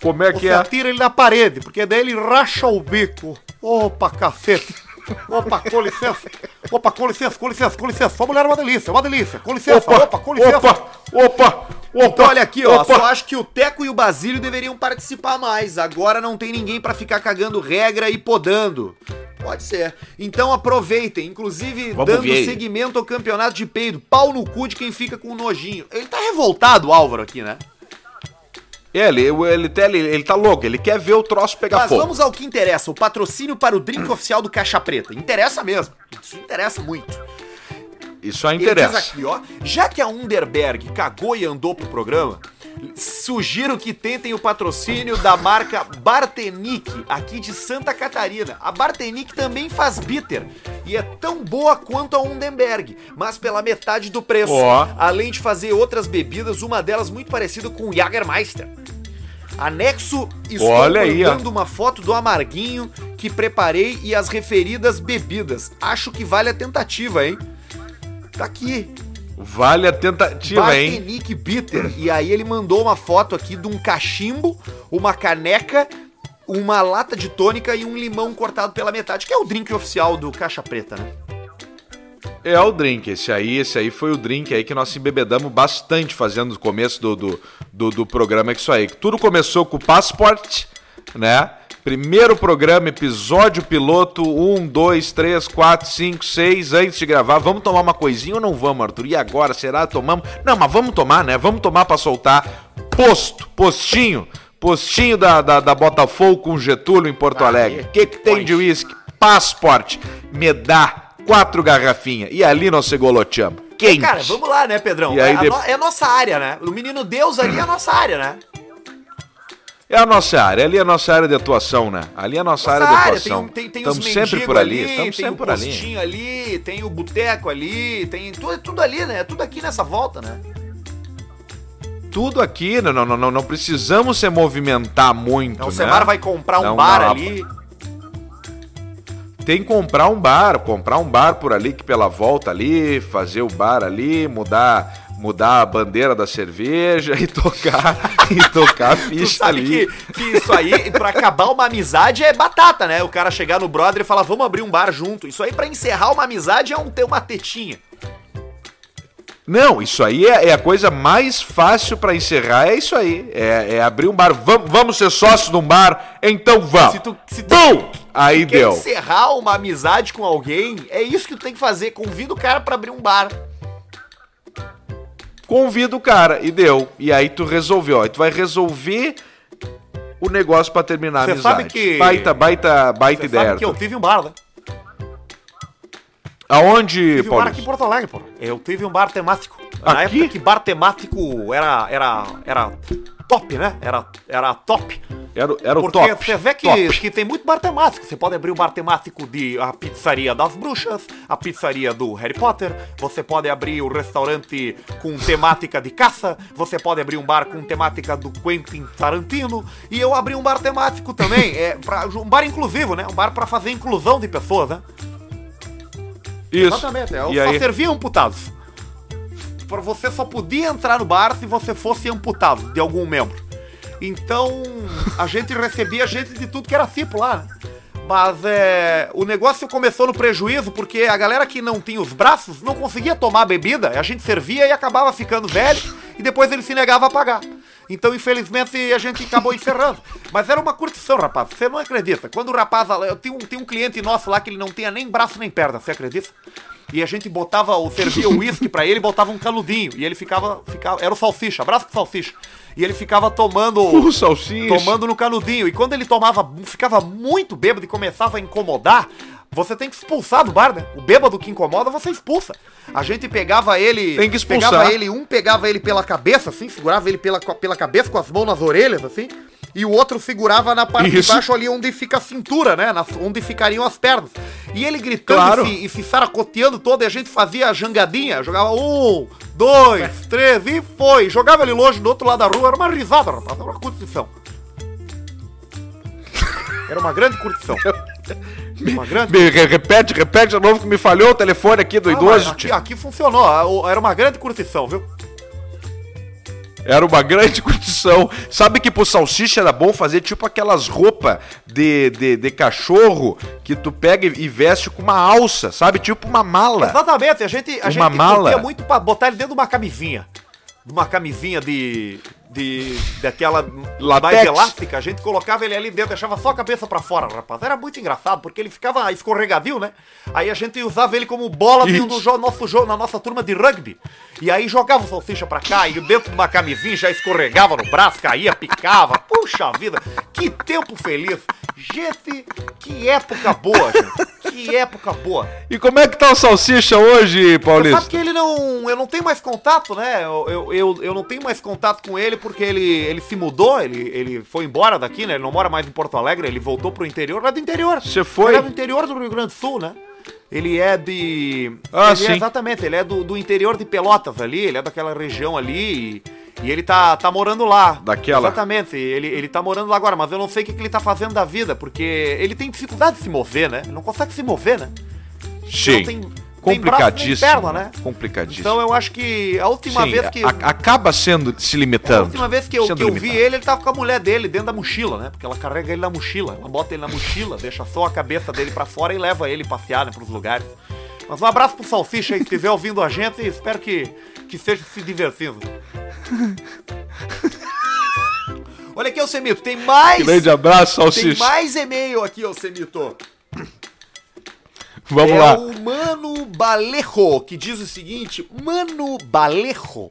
Como é que Você é? atira ele na parede, porque daí ele racha o bico. Opa, cacete. Opa, com licença. Opa, com licença, com licença, com licença. Sua mulher é uma delícia, uma delícia. Com licença, opa, com licença. Opa! Opa! Opa! Então, olha aqui, ó. opa. Só acho que o Teco e o Basílio deveriam participar mais. Agora não tem ninguém pra ficar cagando regra e podando. Pode ser. Então aproveitem, inclusive Vamos dando ver. seguimento ao campeonato de peido. Pau no cu de quem fica com nojinho. Ele tá revoltado, o Álvaro, aqui, né? É, ele, ele, tá- ele, ele tá louco, ele quer ver o troço pegar Mas fogo. vamos ao que interessa, o patrocínio para o drink oficial do Caixa Preta. Interessa mesmo. Isso interessa muito. Isso aí interessa. aqui, ó. Já que a Underberg cagou e andou pro programa, sugiro que tentem o patrocínio da marca Bartenic, aqui de Santa Catarina. A Bartenic também faz bitter e é tão boa quanto a Underberg, mas pela metade do preço. Ó. Além de fazer outras bebidas, uma delas muito parecida com o Jagermeister. Anexo, estou Olha aí, mandando uma foto do amarguinho que preparei e as referidas bebidas. Acho que vale a tentativa, hein? Tá aqui. Vale a tentativa, hein? Bartenic Bitter. E aí ele mandou uma foto aqui de um cachimbo, uma caneca, uma lata de tônica e um limão cortado pela metade, que é o drink oficial do Caixa Preta, né? É o drink, esse aí, esse aí foi o drink aí que nós se embebedamos bastante fazendo no começo do, do, do, do programa, que isso aí. Tudo começou com o Passport, né? Primeiro programa, episódio piloto, 1, 2, 3, 4, 5, 6, antes de gravar. Vamos tomar uma coisinha ou não vamos, Arthur? E agora, será? Tomamos? Não, mas vamos tomar, né? Vamos tomar pra soltar. Posto, postinho, postinho da, da, da Botafogo com Getúlio em Porto Aí, Alegre. O que, que tem de uísque? Passport, me dá quatro garrafinhas. E ali nós se goloteamos. Quente. Cara, vamos lá, né, Pedrão? E é, de- no- é a nossa área, né? O menino Deus ali é a nossa área, né? É a nossa área, ali é a nossa área de atuação, né? Ali é a nossa, área de Nossa atuação. tem, tem, tem os Estamos sempre por ali, ali, estamos tem sempre o por ali. postinho ali, tem o boteco ali, tem tudo, tudo ali, né? Tudo aqui nessa volta, né? Tudo aqui, não, não, não, não precisamos se movimentar muito, Então o né? Semar vai comprar um Não bar dá ali. Tem que comprar um bar, comprar um bar por ali que pela volta ali, fazer o bar ali, mudar mudar a bandeira da cerveja e tocar e tocar a ficha sabe ali. que, que isso aí, pra acabar uma amizade, é batata, né? O cara chegar no brother e falar, vamos abrir um bar junto. Isso aí, pra encerrar uma amizade, é um, ter uma tetinha. Não, isso aí é, é a coisa mais fácil pra encerrar, é isso aí. É, é abrir um bar. Vamos, vamos ser sócios de um bar? Então vamos. Se tu, se tu Bum! Aí deu. encerrar uma amizade com alguém, é isso que tu tem que fazer. Convida o cara pra abrir um bar. Convida o cara e deu. E aí tu resolveu. Aí tu vai resolver o negócio pra terminar a Cê amizade. sabe que- Baita, baita, baita Você ideia. sabe que eu tive um bar, né? Aonde, Tive um bar Paulo? aqui em Porto Alegre, pô. Eu tive um bar temático. Na Aqui? época que bar temático era, era, era top, né? Era, era top. Era, era o Porque top. você vê que, top. que tem muito bar temático. Você pode abrir o bar temático de a pizzaria das bruxas, a pizzaria do Harry Potter, você pode abrir o restaurante com temática de caça, você pode abrir um bar com temática do Quentin Tarantino, e eu abri um bar temático também, é pra, um bar inclusivo, né? Um bar pra fazer inclusão de pessoas, né? Isso. Exatamente, eu E só aí? servia amputados. Pra você só podia entrar no bar se você fosse amputado de algum membro. Então, a gente recebia gente de tudo que era tipo lá? Mas é, o negócio começou no prejuízo porque a galera que não tinha os braços não conseguia tomar bebida, a gente servia e acabava ficando velho e depois ele se negava a pagar. Então, infelizmente, a gente acabou encerrando. Mas era uma curtição, rapaz. Você não acredita. Quando o rapaz. Eu tenho um, um cliente nosso lá que ele não tinha nem braço nem perna, você acredita? E a gente botava, ou servia o uísque pra ele botava um canudinho. E ele ficava, ficava. Era o salsicha, abraço pro salsicha. E ele ficava tomando. O salsicha. Tomando no canudinho. E quando ele tomava, ficava muito bêbado e começava a incomodar, você tem que expulsar do bar, né? O bêbado que incomoda, você expulsa. A gente pegava ele. Tem que expulsar. Pegava ele, um pegava ele pela cabeça, assim, segurava ele pela, pela cabeça com as mãos nas orelhas, assim. E o outro segurava na parte Isso. de baixo ali onde fica a cintura, né? nas- onde ficariam as pernas. E ele gritando Claro. e, se, e se saracoteando todo, e a gente fazia a jangadinha, jogava um, dois, três, e foi. Jogava ele longe do outro lado da rua, era uma risada, rapaz, era uma curtição. Era uma grande curtição. Uma grande Me- re- repete, repete de novo que me falhou o telefone aqui do Ah, idoso. aqui, aqui funcionou, era uma grande curtição, viu? Era uma grande curtição. Sabe que pro salsicha era bom fazer tipo aquelas roupas de, de, de cachorro que tu pega e veste com uma alça, sabe? Tipo uma mala. Exatamente, a gente, a Uma gente mala. muito pra botar ele dentro de uma camisinha. De uma camisinha de. De. daquela Latex. mais elástica, a gente colocava ele ali dentro, deixava só a cabeça pra fora, rapaz. Era muito engraçado, porque ele ficava escorregadio, né? Aí a gente usava ele como bola no jo- nosso jogo, na nossa turma de rugby. E aí jogava o salsicha pra cá, e dentro de uma camisinha já escorregava no braço, caía, picava. Puxa vida, que tempo feliz. Gente, que época boa, gente. Que época boa. E como é que tá o salsicha hoje, Você sabe Paulista? que ele não. Eu não tenho mais contato, né? Eu, eu, eu, eu não tenho mais contato com ele porque ele, ele se mudou, ele, ele foi embora daqui, né? Ele não mora mais em Porto Alegre, ele voltou pro interior, lá do interior. Você foi? Ele é do interior do Rio Grande do Sul, né? Ele é de. Ah, ele sim. É, exatamente, ele é do, do interior de Pelotas ali, ele é daquela região ali. E, e ele tá, tá morando lá. Daquela. Exatamente, ele, ele tá morando lá agora, mas eu não sei o que, que ele tá fazendo da vida, porque ele tem dificuldade de se mover, né? Ele não consegue se mover, né? Sim. tem- tem Complicadíssimo. nem perna, né? Complicadíssimo. Então eu acho que a última Sim, vez que. a- acaba sendo se a limitando. última vez que eu, que eu vi ele, ele tava com a mulher dele dentro da mochila, né? Porque ela carrega ele na mochila. Ela bota ele na mochila, deixa só a cabeça dele pra fora e leva ele passear, né, pros lugares. Mas um abraço pro Salsicha aí, se estiver ouvindo a gente, e espero que, que esteja se divertindo. Olha aqui, ô Semito, tem mais. Grande abraço, Tem salsicha. mais e-mail aqui, ô Semito. Vamos é lá. o Mano Balejo, que diz o seguinte: Mano Balejo.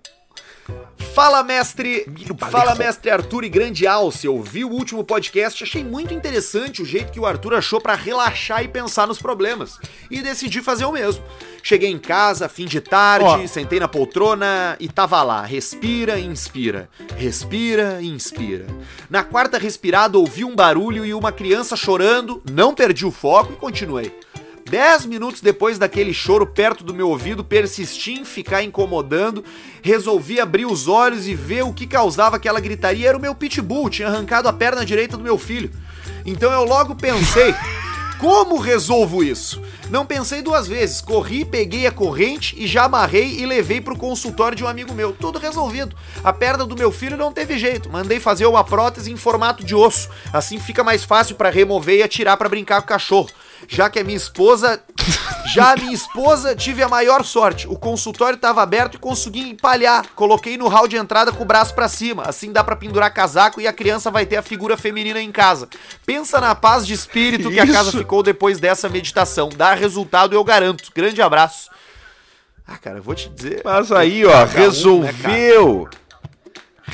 Fala, mestre. Fala, mestre Arthur e Grande Alce. Eu vi o último podcast, achei muito interessante o jeito que o Arthur achou pra relaxar e pensar nos problemas. E decidi fazer o mesmo. Cheguei em casa, fim de tarde, Ó. sentei na poltrona e tava lá. Respira e inspira. Respira e inspira. Na quarta respirada, ouvi um barulho e uma criança chorando. Não perdi o foco e continuei. Dez minutos depois daquele choro perto do meu ouvido, persisti em ficar incomodando, resolvi abrir os olhos e ver o que causava aquela gritaria. Era o meu pitbull, tinha arrancado a perna direita do meu filho. Então eu logo pensei, como resolvo isso? Não pensei duas vezes, corri, peguei a corrente e já amarrei e levei pro consultório de um amigo meu. Tudo resolvido. A perna do meu filho não teve jeito. Mandei fazer uma prótese em formato de osso. Assim fica mais fácil pra remover e atirar pra brincar com o cachorro. Já que a minha esposa. Já a minha esposa tive a maior sorte. O consultório tava aberto e consegui empalhar. Coloquei no hall de entrada com o braço pra cima. Assim dá pra pendurar casaco e a criança vai ter a figura feminina em casa. Pensa na paz de espírito que a casa ficou depois dessa meditação. Dá resultado, eu garanto. Grande abraço. Ah, cara, eu vou te dizer. Mas aí, ó, Cada um, né,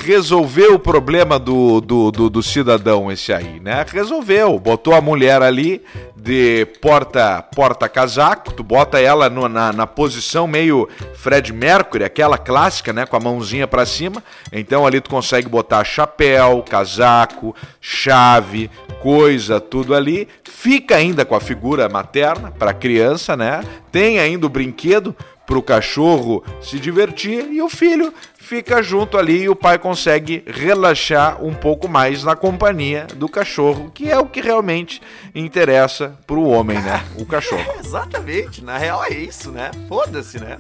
resolveu. o problema do, do, do, do cidadão esse aí, né? Resolveu. Botou a mulher ali de porta porta casaco, tu bota ela no- na, na posição meio Fred Mercury, aquela clássica, né? Com a mãozinha pra cima. Então ali tu consegue botar chapéu, casaco, chave, coisa, tudo ali. Fica ainda com a figura materna pra criança, né? Tem ainda o brinquedo pro cachorro se divertir e o filho fica junto ali e o pai consegue relaxar um pouco mais na companhia do cachorro, que é o que realmente interessa pro homem, né? O cachorro. Exatamente, na real é isso, né? Foda-se, né?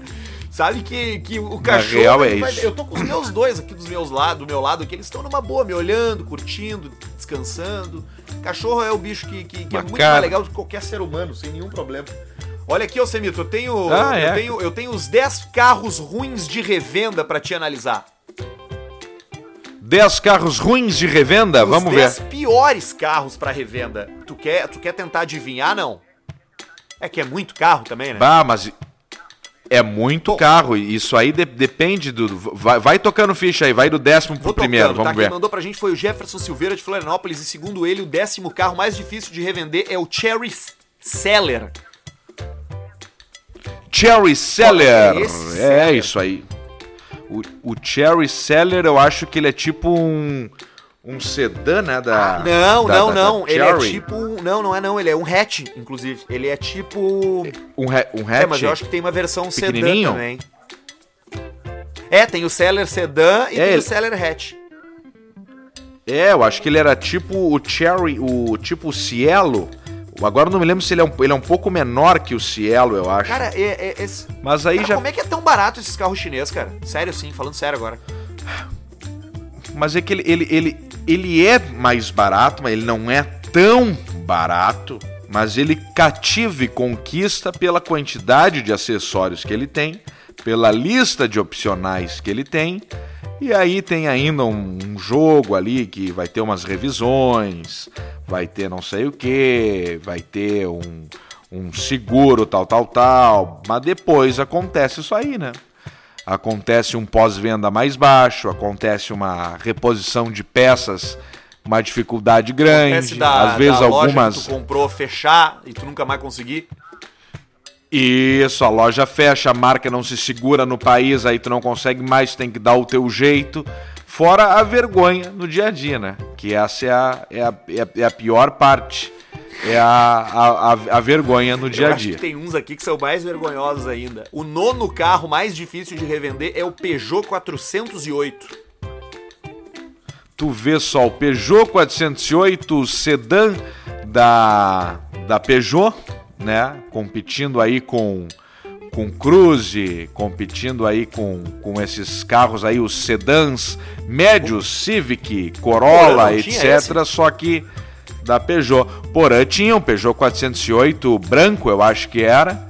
Sabe que, que o cachorro. real é vai- isso. Eu tô com os meus dois aqui dos meus lados, do meu lado, que eles estão numa boa, me olhando, curtindo, descansando. Cachorro é o bicho que, que, que é muito mais legal do que qualquer ser humano, sem nenhum problema. Olha aqui, ô Semito, eu tenho, Ah, eu é? tenho. Eu tenho os 10 carros ruins de revenda pra te analisar. 10 carros ruins de revenda, Os vamos 10 ver. piores carros pra revenda. Tu quer, tu quer tentar adivinhar, não? É que é muito carro também, né? Bah, mas é muito Bom. carro. e Isso aí de- depende do. Vai, vai tocando ficha aí, vai do décimo pro Vou primeiro, tocando, tá? vamos Quem ver. mandou pra gente foi o Jefferson Silveira de Florianópolis e segundo ele, o décimo carro mais difícil de revender é o Cherry Seller. Cherry Seller. é esse É, isso aí. O, o Cherry Seller, eu acho que ele é tipo um. Um sedã, né? Da, Ah, Não, da- não, da- da não. Ele é tipo. um- Não, não é não. Ele é um hatch, inclusive. Ele é tipo. Um, ha um hatch. É, mas eu acho que tem uma versão sedã também. É, tem o Seller Sedã e É, tem ele- o Seller Hatch. É, eu acho que ele era tipo o Cherry, o tipo o Cielo. Agora eu não me lembro se ele é um, ele é um pouco menor que o Cielo, eu acho. Cara, é, é- esse- Mas aí cara, já. como é que é tão barato esses carros chineses, cara? Sério, sim, falando sério agora. Mas é que ele, ele, ele, ele é mais barato, mas ele não é tão barato. Mas ele cativa e conquista pela quantidade de acessórios que ele tem, pela lista de opcionais que ele tem. E aí tem ainda um, um jogo ali que vai ter umas revisões, vai ter não sei o que, vai ter um, um seguro, tal, tal, tal. Mas depois acontece isso aí, né? acontece um pós-venda mais baixo, acontece uma reposição de peças, uma dificuldade grande, da, às vezes da loja algumas. que tu comprou fechar e tu nunca mais conseguir. Isso, a loja fecha, a marca não se segura no país, aí tu não consegue mais, tem que dar o teu jeito. Fora a vergonha no dia a dia, né? Que essa é a, é a, é a, é pior parte. É a, a, a, vergonha no dia a acho dia. que tem uns aqui que são mais vergonhosos ainda. O nono carro mais difícil de revender é o Peugeot 408. Tu vê só o Peugeot 408 o sedã da, da Peugeot, né? Competindo aí com com Cruze, competindo aí com, com esses carros aí, os sedãs médios, Civic, Corolla, Porã etc. Só que da Peugeot. Porã tinha um Peugeot 408 branco, eu acho que era.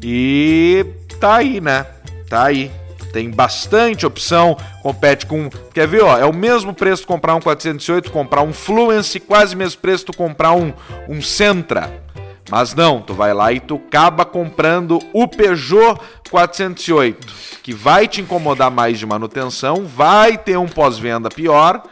E tá aí, né? Tá aí. Tem bastante opção, compete com. Quer ver, ó? É o mesmo preço comprar um 408, comprar um Fluence, quase o mesmo preço tu comprar um, um Sentra. Mas não, tu vai lá e tu acaba comprando o Peugeot 408, que vai te incomodar mais de manutenção, vai ter um pós-venda pior.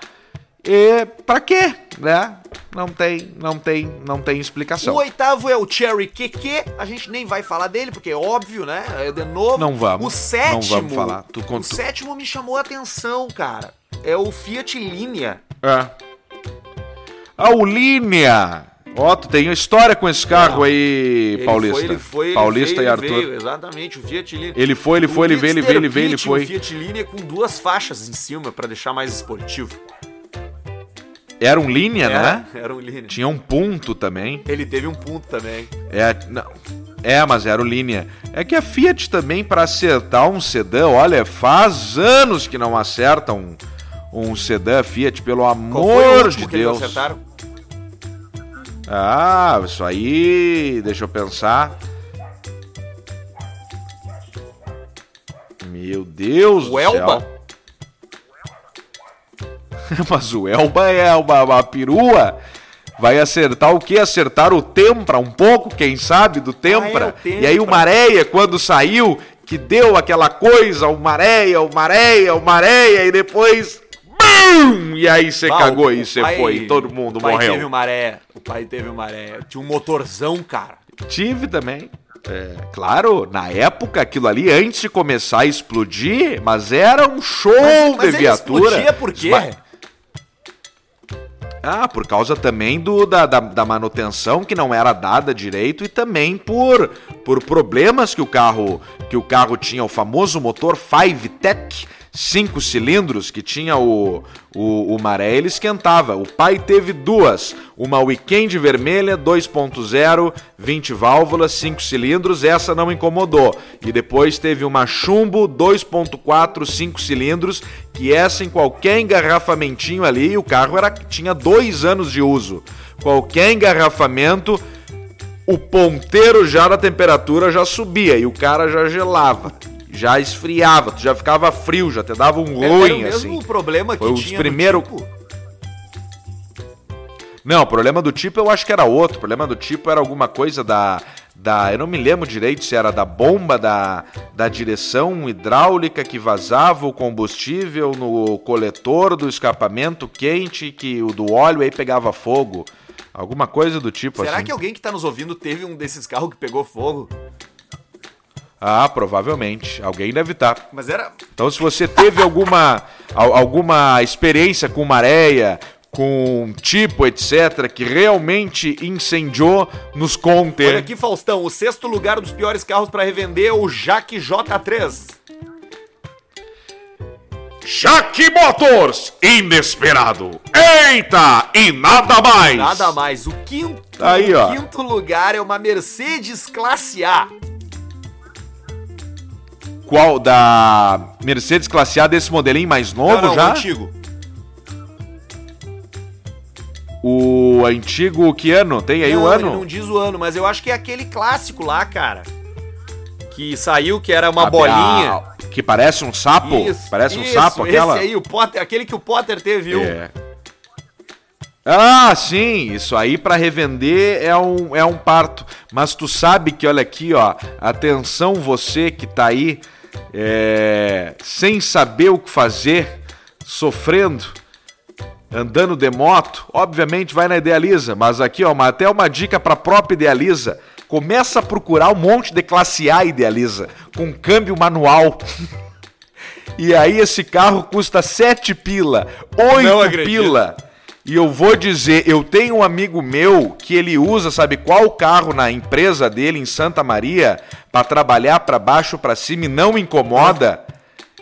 E pra quê, né? Não tem, não tem, não tem explicação. O oitavo é o Cherry QQ. A gente nem vai falar dele, porque é óbvio, né? É de novo. Não vamos, O sétimo. não vamos falar. Tu o conta- sétimo me chamou a atenção, cara. É o Fiat Linea. É. A Linea. Ó, tu tem história com esse carro aí, Ele Paulista. Foi, ele foi, ele Paulista veio, e Arthur. veio, exatamente, o Fiat Linea. Ele foi, ele foi, ele veio, ele veio, ele veio, ele foi. O Fiat Linea com duas faixas em cima pra deixar mais esportivo. Era um linha, Era, né? era um Linea. Tinha um ponto também. Ele teve um ponto também. É, não. É, mas era o linha. É que a Fiat também, pra acertar um sedã, olha, faz anos que não acerta um, um sedã Fiat, pelo amor de que Deus. acertaram? Ah, isso aí, deixa eu pensar. Meu Deus O Elba? Mas o Elba é uma, uma perua. Vai acertar o quê? Acertar o Tempra um pouco, quem sabe, do Tempra. Ah, é, Tempra. E aí o Maréia, quando saiu, que deu aquela coisa, o Maréia, o Maréia, o Maréia, e depois... E aí você Ah, cagou o- e você foi, todo mundo o pai morreu. teve uma maré. O pai teve uma maré. Tinha um motorzão, cara. Tive também. É, claro, na época, aquilo ali, antes de começar a explodir, mas era um show Mas, mas de viatura. explodia por quê? Esma- Ah, por causa também do, da, da, da manutenção que não era dada direito e também por, por problemas que o carro que o carro tinha, o famoso motor 5-Tech, 5 cilindros, que tinha o, o, o maré, ele esquentava. O pai teve duas, uma Weekend vermelha 2.0, 20 válvulas, 5 cilindros, essa não incomodou. E depois teve uma Chumbo 2.4, 5 cilindros, que essa em qualquer engarrafamentinho ali, o carro era, tinha dois anos de uso. Qualquer engarrafamento, o ponteiro já na temperatura já subia e o cara já gelava. Já esfriava, tu já ficava frio, já te dava um Era ruim, o mesmo assim. problema que Foi tinha primeiro- tipo. Não, o problema do tipo eu acho que era outro. O problema do tipo era alguma coisa da. da eu não me lembro direito se era da bomba da, da direção hidráulica que vazava o combustível no coletor do escapamento quente que o do óleo aí pegava fogo. Alguma coisa do tipo Será assim. que alguém que tá nos ouvindo teve um desses carros que pegou fogo? Ah, provavelmente. Alguém deve estar. Mas era. Então, se você teve alguma, al- alguma experiência com maréia, com tipo, etc., que realmente incendiou, nos conte. Olha aqui, Faustão, o sexto lugar dos piores carros pra revender é o Jaque J3. Jaque Motors, inesperado. Eita, e nada mais. Nada mais. O quinto, Aí, o ó. quinto lugar é uma Mercedes Classe A. Qual da Mercedes Classe A desse modelinho mais novo não, não, já? o antigo. O antigo que ano? Tem aí não, o ele ano? não diz o ano, mas eu acho que é aquele clássico lá, cara. Que saiu, que era uma A- bolinha. a- que parece um sapo? Isso, parece um isso, sapo aquela? Esse aí, o Potter, aquele que o Potter teve, viu? É. Ah, sim, isso aí pra revender é um, é um parto. Mas tu sabe que, olha aqui, ó, atenção você que tá aí é, sem saber o que fazer, sofrendo, andando de moto, obviamente vai na Idealiza, mas aqui, ó, até uma dica pra própria Idealiza. Começa a procurar um monte de classe A Idealiza, com câmbio manual. E aí esse carro custa 7 pila, Não 8 acredito. pila. E eu vou dizer, eu tenho um amigo meu que ele usa, sabe qual carro na empresa dele em Santa Maria para trabalhar para baixo para cima e não incomoda?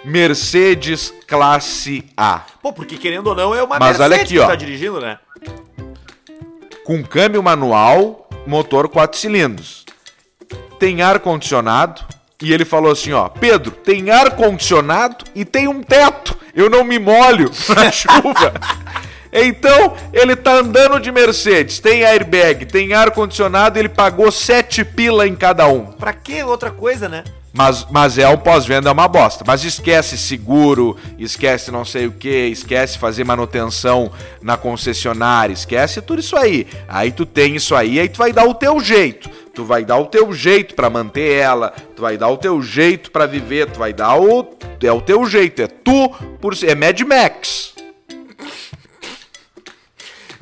Mercedes classe A, Pô, porque querendo ou não, é uma Mas olha aqui, que ó. tá dirigindo, né? com câmbio manual, motor 4 cilindros. Tem ar condicionado e ele falou assim, ó, Pedro, tem ar condicionado e tem um teto. Eu não me molho na chuva. Então, ele tá andando de Mercedes, tem airbag, tem ar condicionado, ele pagou 7 pila em cada um. Pra que outra coisa, né? Mas, mas é o pós-venda é uma bosta. Mas esquece seguro, esquece não sei o que, esquece fazer manutenção na concessionária, esquece tudo isso aí. Aí tu tem isso aí, aí tu vai dar o teu jeito. Tu vai dar o teu jeito pra manter ela, tu vai dar o teu jeito pra viver, tu vai dar o é o teu jeito, é tu por si- é Mad Max.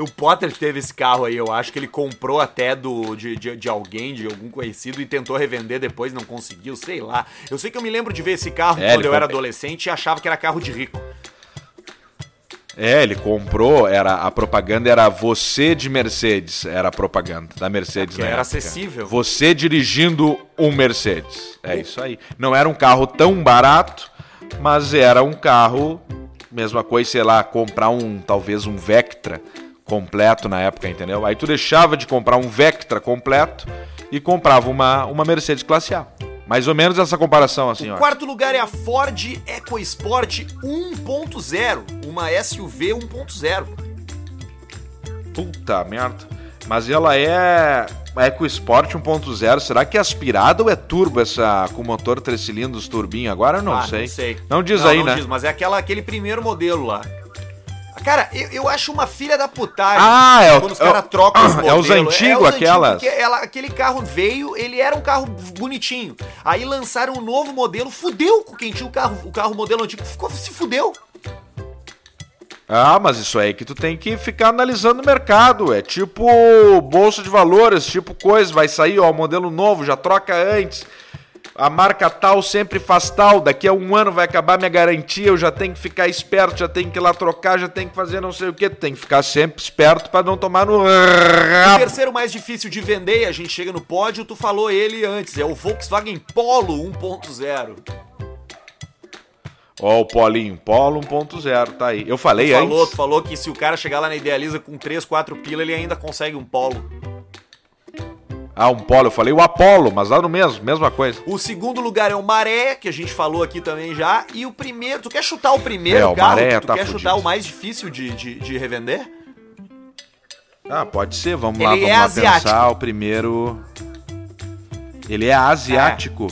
O Potter teve esse carro aí, eu acho que ele comprou até do, de, de, de alguém, de algum conhecido, e tentou revender depois, não conseguiu, sei lá. Eu sei que eu me lembro de ver esse carro É, quando eu era adolescente e achava que era carro de rico. É, ele comprou, era a propaganda era você de Mercedes, era a propaganda da Mercedes na era época. acessível. Você dirigindo um Mercedes. É isso aí. Não era um carro tão barato, mas era um carro mesma coisa, sei lá, comprar um talvez um Vectra completo na época, entendeu? Aí tu deixava de comprar um Vectra completo e comprava uma uma Mercedes classe A. Mais ou menos essa comparação assim, O ó. quarto lugar é a Ford EcoSport 1.0, uma SUV 1.0. Puta merda. Mas ela é a EcoSport 1.0. Será que é aspirada ou é turbo essa com motor 3 cilindros turbinho agora? Eu não, Ah, sei. não sei. Não diz Não, aí, não né? diz, mas é aquela, aquele primeiro modelo lá. Cara, eu, eu acho uma filha da putagem. Ah, é o- Quando os é caras trocam os é modelos. os antigos, aquelas. porque ela- aquele carro veio, ele era um carro bonitinho. Aí lançaram um novo modelo, fudeu com quem tinha o carro, o carro modelo antigo. Ficou, se fudeu. Ah, mas isso aí que tu tem que ficar analisando o mercado. É tipo bolsa de valores, tipo coisa. Vai sair, ó, modelo novo, já troca antes. A marca tal sempre faz tal. Daqui a um ano vai acabar minha garantia. Eu já tenho que ficar esperto, já tenho que ir lá trocar, já tenho que fazer não sei o que. Tem que ficar sempre esperto pra não tomar no O terceiro mais difícil de vender, e a gente chega no pódio, tu falou ele antes, é o Volkswagen Polo 1.0. Ó, o Polinho, Polo 1.0, tá aí. Eu falei Tu falou, antes. tu falou que se o cara chegar lá na Idealiza com 3, 4 pila, ele ainda consegue um Polo. Ah, um Polo. Eu falei o Apollo, mas lá no mesmo, mesma coisa. O segundo lugar é o Maré, que a gente falou aqui também já. E o primeiro, tu quer chutar o primeiro É, o carro? Maré tu tá quer fudido. chutar o mais difícil de, de, de revender? Ah, pode ser. Vamos Ele lá, é vamos lá asiático. pensar. O primeiro. Ele é asiático.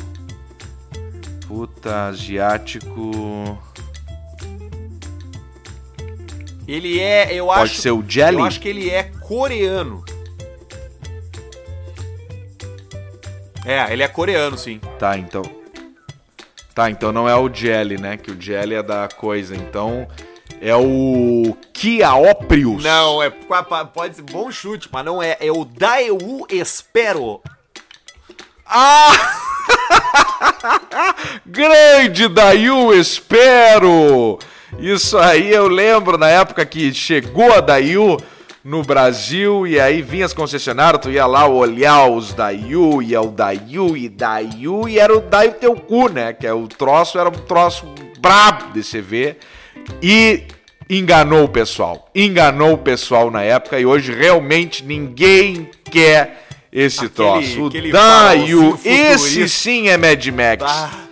Puta, asiático. Ele é, eu Pode acho. ser o Jelly? Eu acho que ele é coreano. É, ele é coreano, sim. Tá, então. Tá, então não é o Jelly, né? Que o Jelly é da coisa. Então é o Kiaoprius. Não, é pode ser bom chute, mas não é. É o Daewoo Espero. Ah! Grande Dayu, espero! Isso aí eu lembro na época que chegou a Dayu no Brasil e aí vinha as concessionárias, tu ia lá olhar os Dayu, e é o Dayu e Dayu e era o Dayu teu cu, né? Que é o troço, era um troço brabo de CV e enganou o pessoal. Enganou o pessoal na época e hoje realmente ninguém quer esse Aquele- troço. O aquele Dayu, farolzinho esse sim é Mad Max. Ah.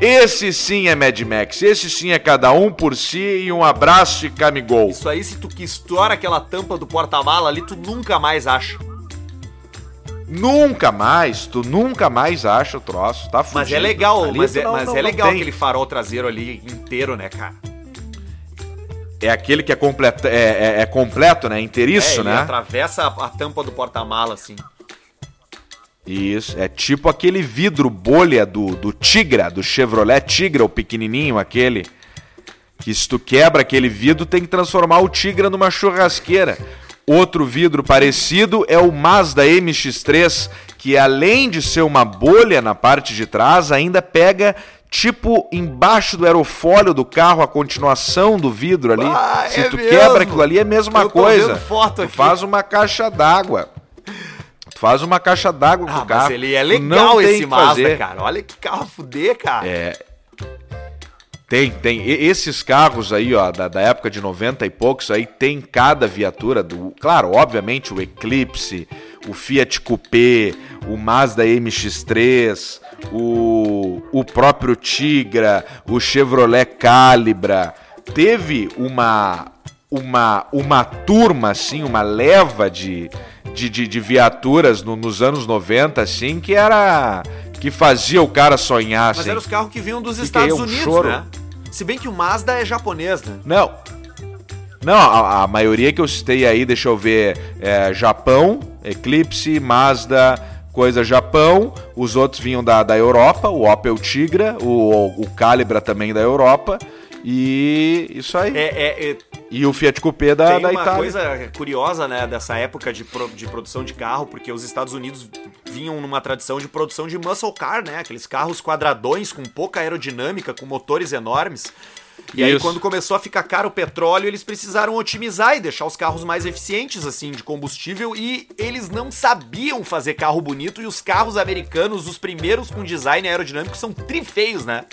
Esse sim é Mad Max. Esse sim é cada um por si e um abraço e camigol. Isso aí, se tu que estoura aquela tampa do porta-mala ali, tu nunca mais acha. Nunca mais, tu nunca mais acha o troço, tá fudido. Mas é legal, Ali mas é, não- mas não- é não legal tem. aquele farol traseiro ali inteiro, né, cara? É aquele que é, completa, é, é- é completo, né? Inteiriço, é, ele né? atravessa a, a tampa do porta-mala, assim. Isso, é tipo aquele vidro bolha do, do Tigra, do Chevrolet Tigra, o pequenininho aquele. Que se tu quebra aquele vidro, tem que transformar o Tigra numa churrasqueira. Outro vidro parecido é o Mazda MX-3, que além de ser uma bolha na parte de trás, ainda pega tipo embaixo do aerofólio do carro a continuação do vidro ali. Ah, se é tu mesmo? quebra aquilo ali é a mesma Eu coisa. foto tu aqui. faz uma caixa d'água. Tu faz uma caixa d'água com Ah, o carro. mas ele é legal não esse Mazda, fazer. cara. Olha que carro fuder, cara. É. Tem, tem. E- esses carros aí, ó, da, da época de 90 e poucos, aí tem cada viatura do. Claro, obviamente, o Eclipse, o Fiat Coupé, o Mazda MX3, o, o próprio Tigra, o Chevrolet Calibra. Teve uma. Uma, uma turma, assim, uma leva de, de, de, de viaturas no- nos anos 90, assim, que era. que fazia o cara sonhar, Mas assim. eram os carros que vinham dos Fica Estados aí um Unidos, choro. né? Se bem que o Mazda é japonês, né? Não. Não, a, a maioria que eu citei aí, deixa eu ver, é Japão, Eclipse, Mazda, coisa Japão. Os outros vinham da, da Europa, o Opel Tigra, o, o Calibra também da Europa. E isso aí. É, é, é, E o Fiat Coupé da, tem da uma Itália. coisa curiosa, né, dessa época de, pro- de produção de carro, porque os Estados Unidos vinham numa tradição de produção de muscle car, né? Aqueles carros quadradões com pouca aerodinâmica, com motores enormes. E aí, Isso. quando começou a ficar caro o petróleo, eles precisaram otimizar e deixar os carros mais eficientes, assim, de combustível. E eles não sabiam fazer carro bonito. E os carros americanos, os primeiros com design aerodinâmico, são trifeios, né?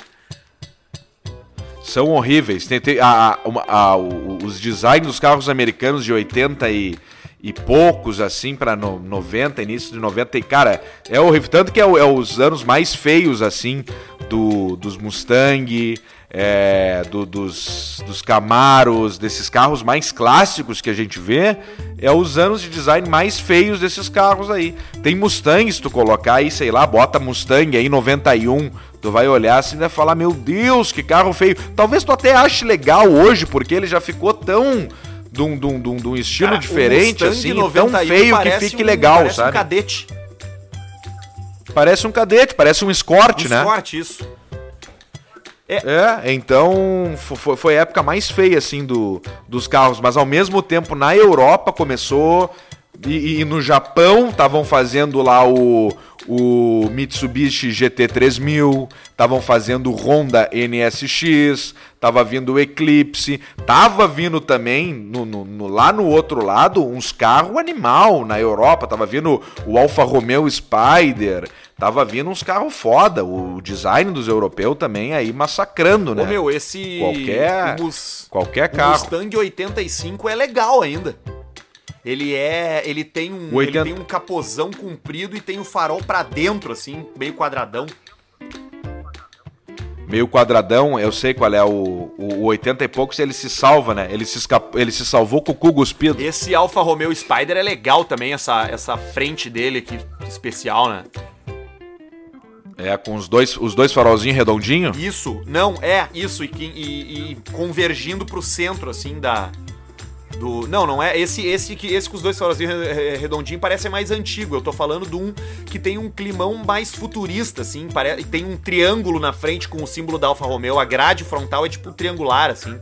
São horríveis. Tem- a- a- a- os designs dos carros americanos de 80 e, e poucos, assim, no, 90, início de 90. E, cara, é horrível. Tanto que é, é os anos mais feios, assim, do, dos Mustang, é, do- dos, dos Camaros, desses carros mais clássicos que a gente vê. É os anos de design mais feios desses carros aí. Tem Mustang, se tu colocar aí, sei lá, bota Mustang aí 91, tu vai olhar assim e vai falar, meu Deus, que carro feio. Talvez tu até ache legal hoje, porque ele já ficou tão de um, de um- de um- estilo Cara, diferente, assim, 91 tão feio que parece fique um- legal, parece sabe? um cadete. Parece um cadete, parece um Escort, Um né? Escort, isso. É, então fo- fo- foi a época mais feia, assim, do, dos carros. Mas ao mesmo tempo, na Europa começou. E, e no Japão estavam fazendo lá o, o Mitsubishi GT3000, estavam fazendo o Honda NSX, tava vindo o Eclipse, tava vindo também no, no- no- lá no outro lado uns carros animal na Europa, tava vindo o Alfa Romeo Spider, tava vindo uns carros foda, o design dos europeus também aí massacrando, né? Ô, meu, esse... Qualquer- o Mus- Qualquer o carro. Mustang 85 é legal ainda. Ele é... Ele tem um, O 80 ele tem um capozão comprido e tem o farol pra dentro, assim, meio quadradão. Meio quadradão, eu sei qual é o, o, o 80 e poucos, ele se salva, né? Ele se, ele se salvou com o cu cuspido. Esse Alfa Romeo Spider é legal também, essa, essa frente dele aqui, especial, né? É, com os dois, os dois farolzinhos redondinhos? Isso, não, é, isso, e, e- e convergindo pro centro, assim, da. Do, não, não é. Esse esse que esse com os dois farolzinhos re- re- redondinhos parece mais antigo. Eu tô falando de um que tem um climão mais futurista, assim. Pare, e tem um triângulo na frente com o símbolo da Alfa Romeo. A grade frontal é tipo triangular, assim.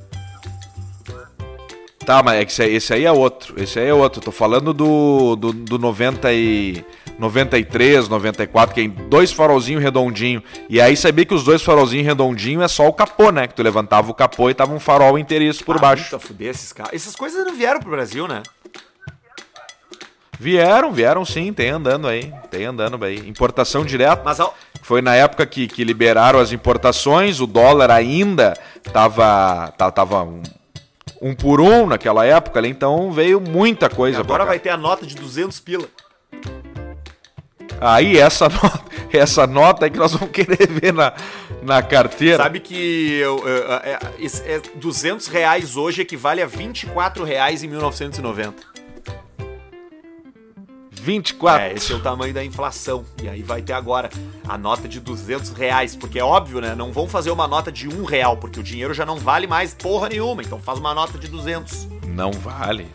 Tá, mas é esse, esse aí é outro. Esse aí é outro. Eu tô falando do, do, do 90 e, 93, 94, que tem dois farolzinhos redondinhos. E aí sabia que os dois farolzinhos redondinhos é só o capô, né? Que tu levantava o capô e tava um farol inteiriço por Ah, baixo. Puta, fuder esses caras. Essas coisas não vieram pro Brasil, né? Vieram, vieram sim, tem andando aí. Tem andando aí. Importação direta. Mas ao- Foi na época que, que liberaram as importações, o dólar ainda tava, ta- tava um, um por um naquela época, ali, então veio muita coisa pra agora vai ter a nota de 200 pila. Aí essa nota, essa nota aí que nós vamos querer ver na, na carteira. Sabe que eu, eu, é, é, esse- é 200 reais hoje equivale a 24 reais em 1990. 24. É, esse é o tamanho da inflação. E aí vai ter agora a nota de 200 reais. Porque é óbvio, né? Não vão fazer uma nota de um real, porque o dinheiro já não vale mais porra nenhuma. Então faz uma nota de 200. Não vale.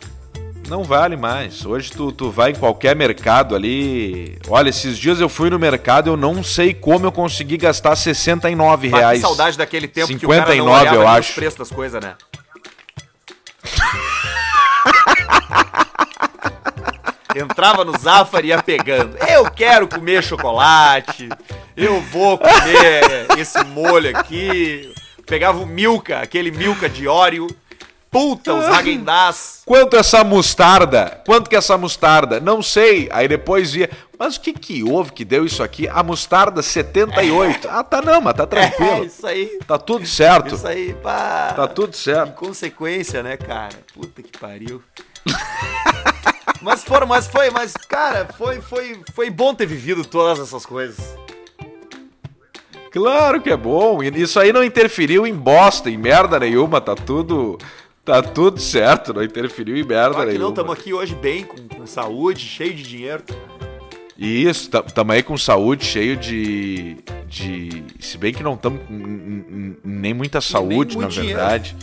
Não vale mais. Hoje tu, tu vai em qualquer mercado ali. Olha, esses dias eu fui no mercado, eu não sei como eu consegui gastar 69 Bah, reais. que saudade daquele tempo que o cara não 59, eu os acho. preços das coisas, né? Entrava no Zafari e ia pegando. Eu quero comer chocolate. Eu vou comer esse molho aqui. Pegava o Milka, aquele Milka de óleo. Puta, os Häagen-Dazs. Quanto essa mostarda? Quanto que é essa mostarda? Não sei. Aí depois via. Mas o que que houve que deu isso aqui? A mostarda 78. Ah, tá não, mas tá É, tranquilo. isso aí. Tá tudo certo. Isso aí, pá. Tá tudo certo. Consequência, né, cara? Puta que pariu. mas foram, mas foi, mas, cara, foi, foi, foi bom ter vivido todas essas coisas. Claro que é bom. E Isso aí não interferiu em bosta, em merda nenhuma. Tá tudo. Tá tudo certo. Não interferiu em merda Claro nenhuma. não, estamos aqui hoje bem, com, com saúde, cheio de dinheiro. Isso, tam- tamo aí com saúde, cheio de. de se bem que não estamos com nem muita saúde, muito na dinheiro. verdade.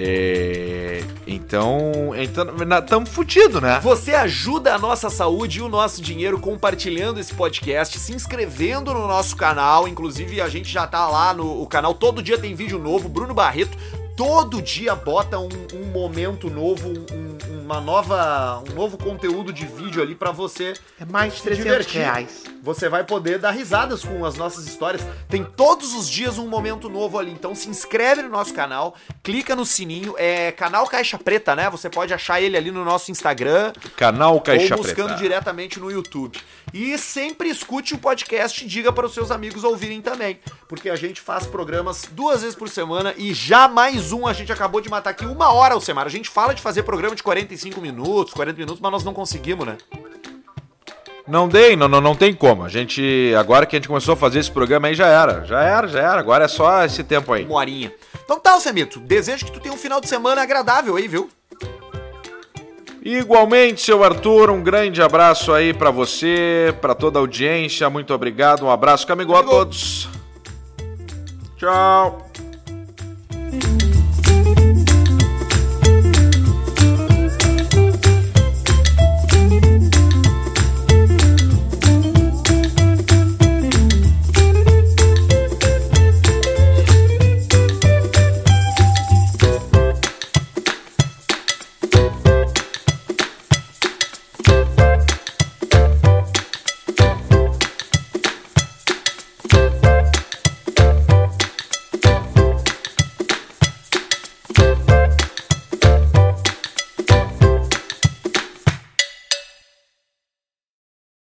É, então. Então. Estamos fudidos, né? Você ajuda a nossa saúde e o nosso dinheiro compartilhando esse podcast, se inscrevendo no nosso canal. Inclusive, a gente já tá lá no o canal. Todo dia tem vídeo novo. Bruno Barreto todo dia bota um, um momento novo, um- uma nova, um novo conteúdo de vídeo ali pra você É mais de se 300 divertir. reais. Você vai poder dar risadas com as nossas histórias. Tem todos os dias um momento novo ali. Então se inscreve no nosso canal, clica no sininho. É canal Caixa Preta, né? Você pode achar ele ali no nosso Instagram Canal Caixa ou buscando Preta. diretamente no YouTube. E sempre escute o podcast e diga para os seus amigos ouvirem também. Porque a gente faz programas duas vezes por semana e já mais um a gente acabou de matar aqui uma hora ao semana. A gente fala de fazer programa de 45 minutos, 40 minutos, mas nós não conseguimos, né? Não dei, não, não, não tem como. A gente. Agora que a gente começou a fazer esse programa aí já era. Já era, já era. Agora é só esse tempo aí. Uma horinha. Então tá, Alcemito. Desejo que tu tenha um final de semana agradável aí, viu? Igualmente, seu Arthur, um grande abraço aí pra você, pra toda a audiência. Muito obrigado. Um abraço, Camigol a todos. Tchau.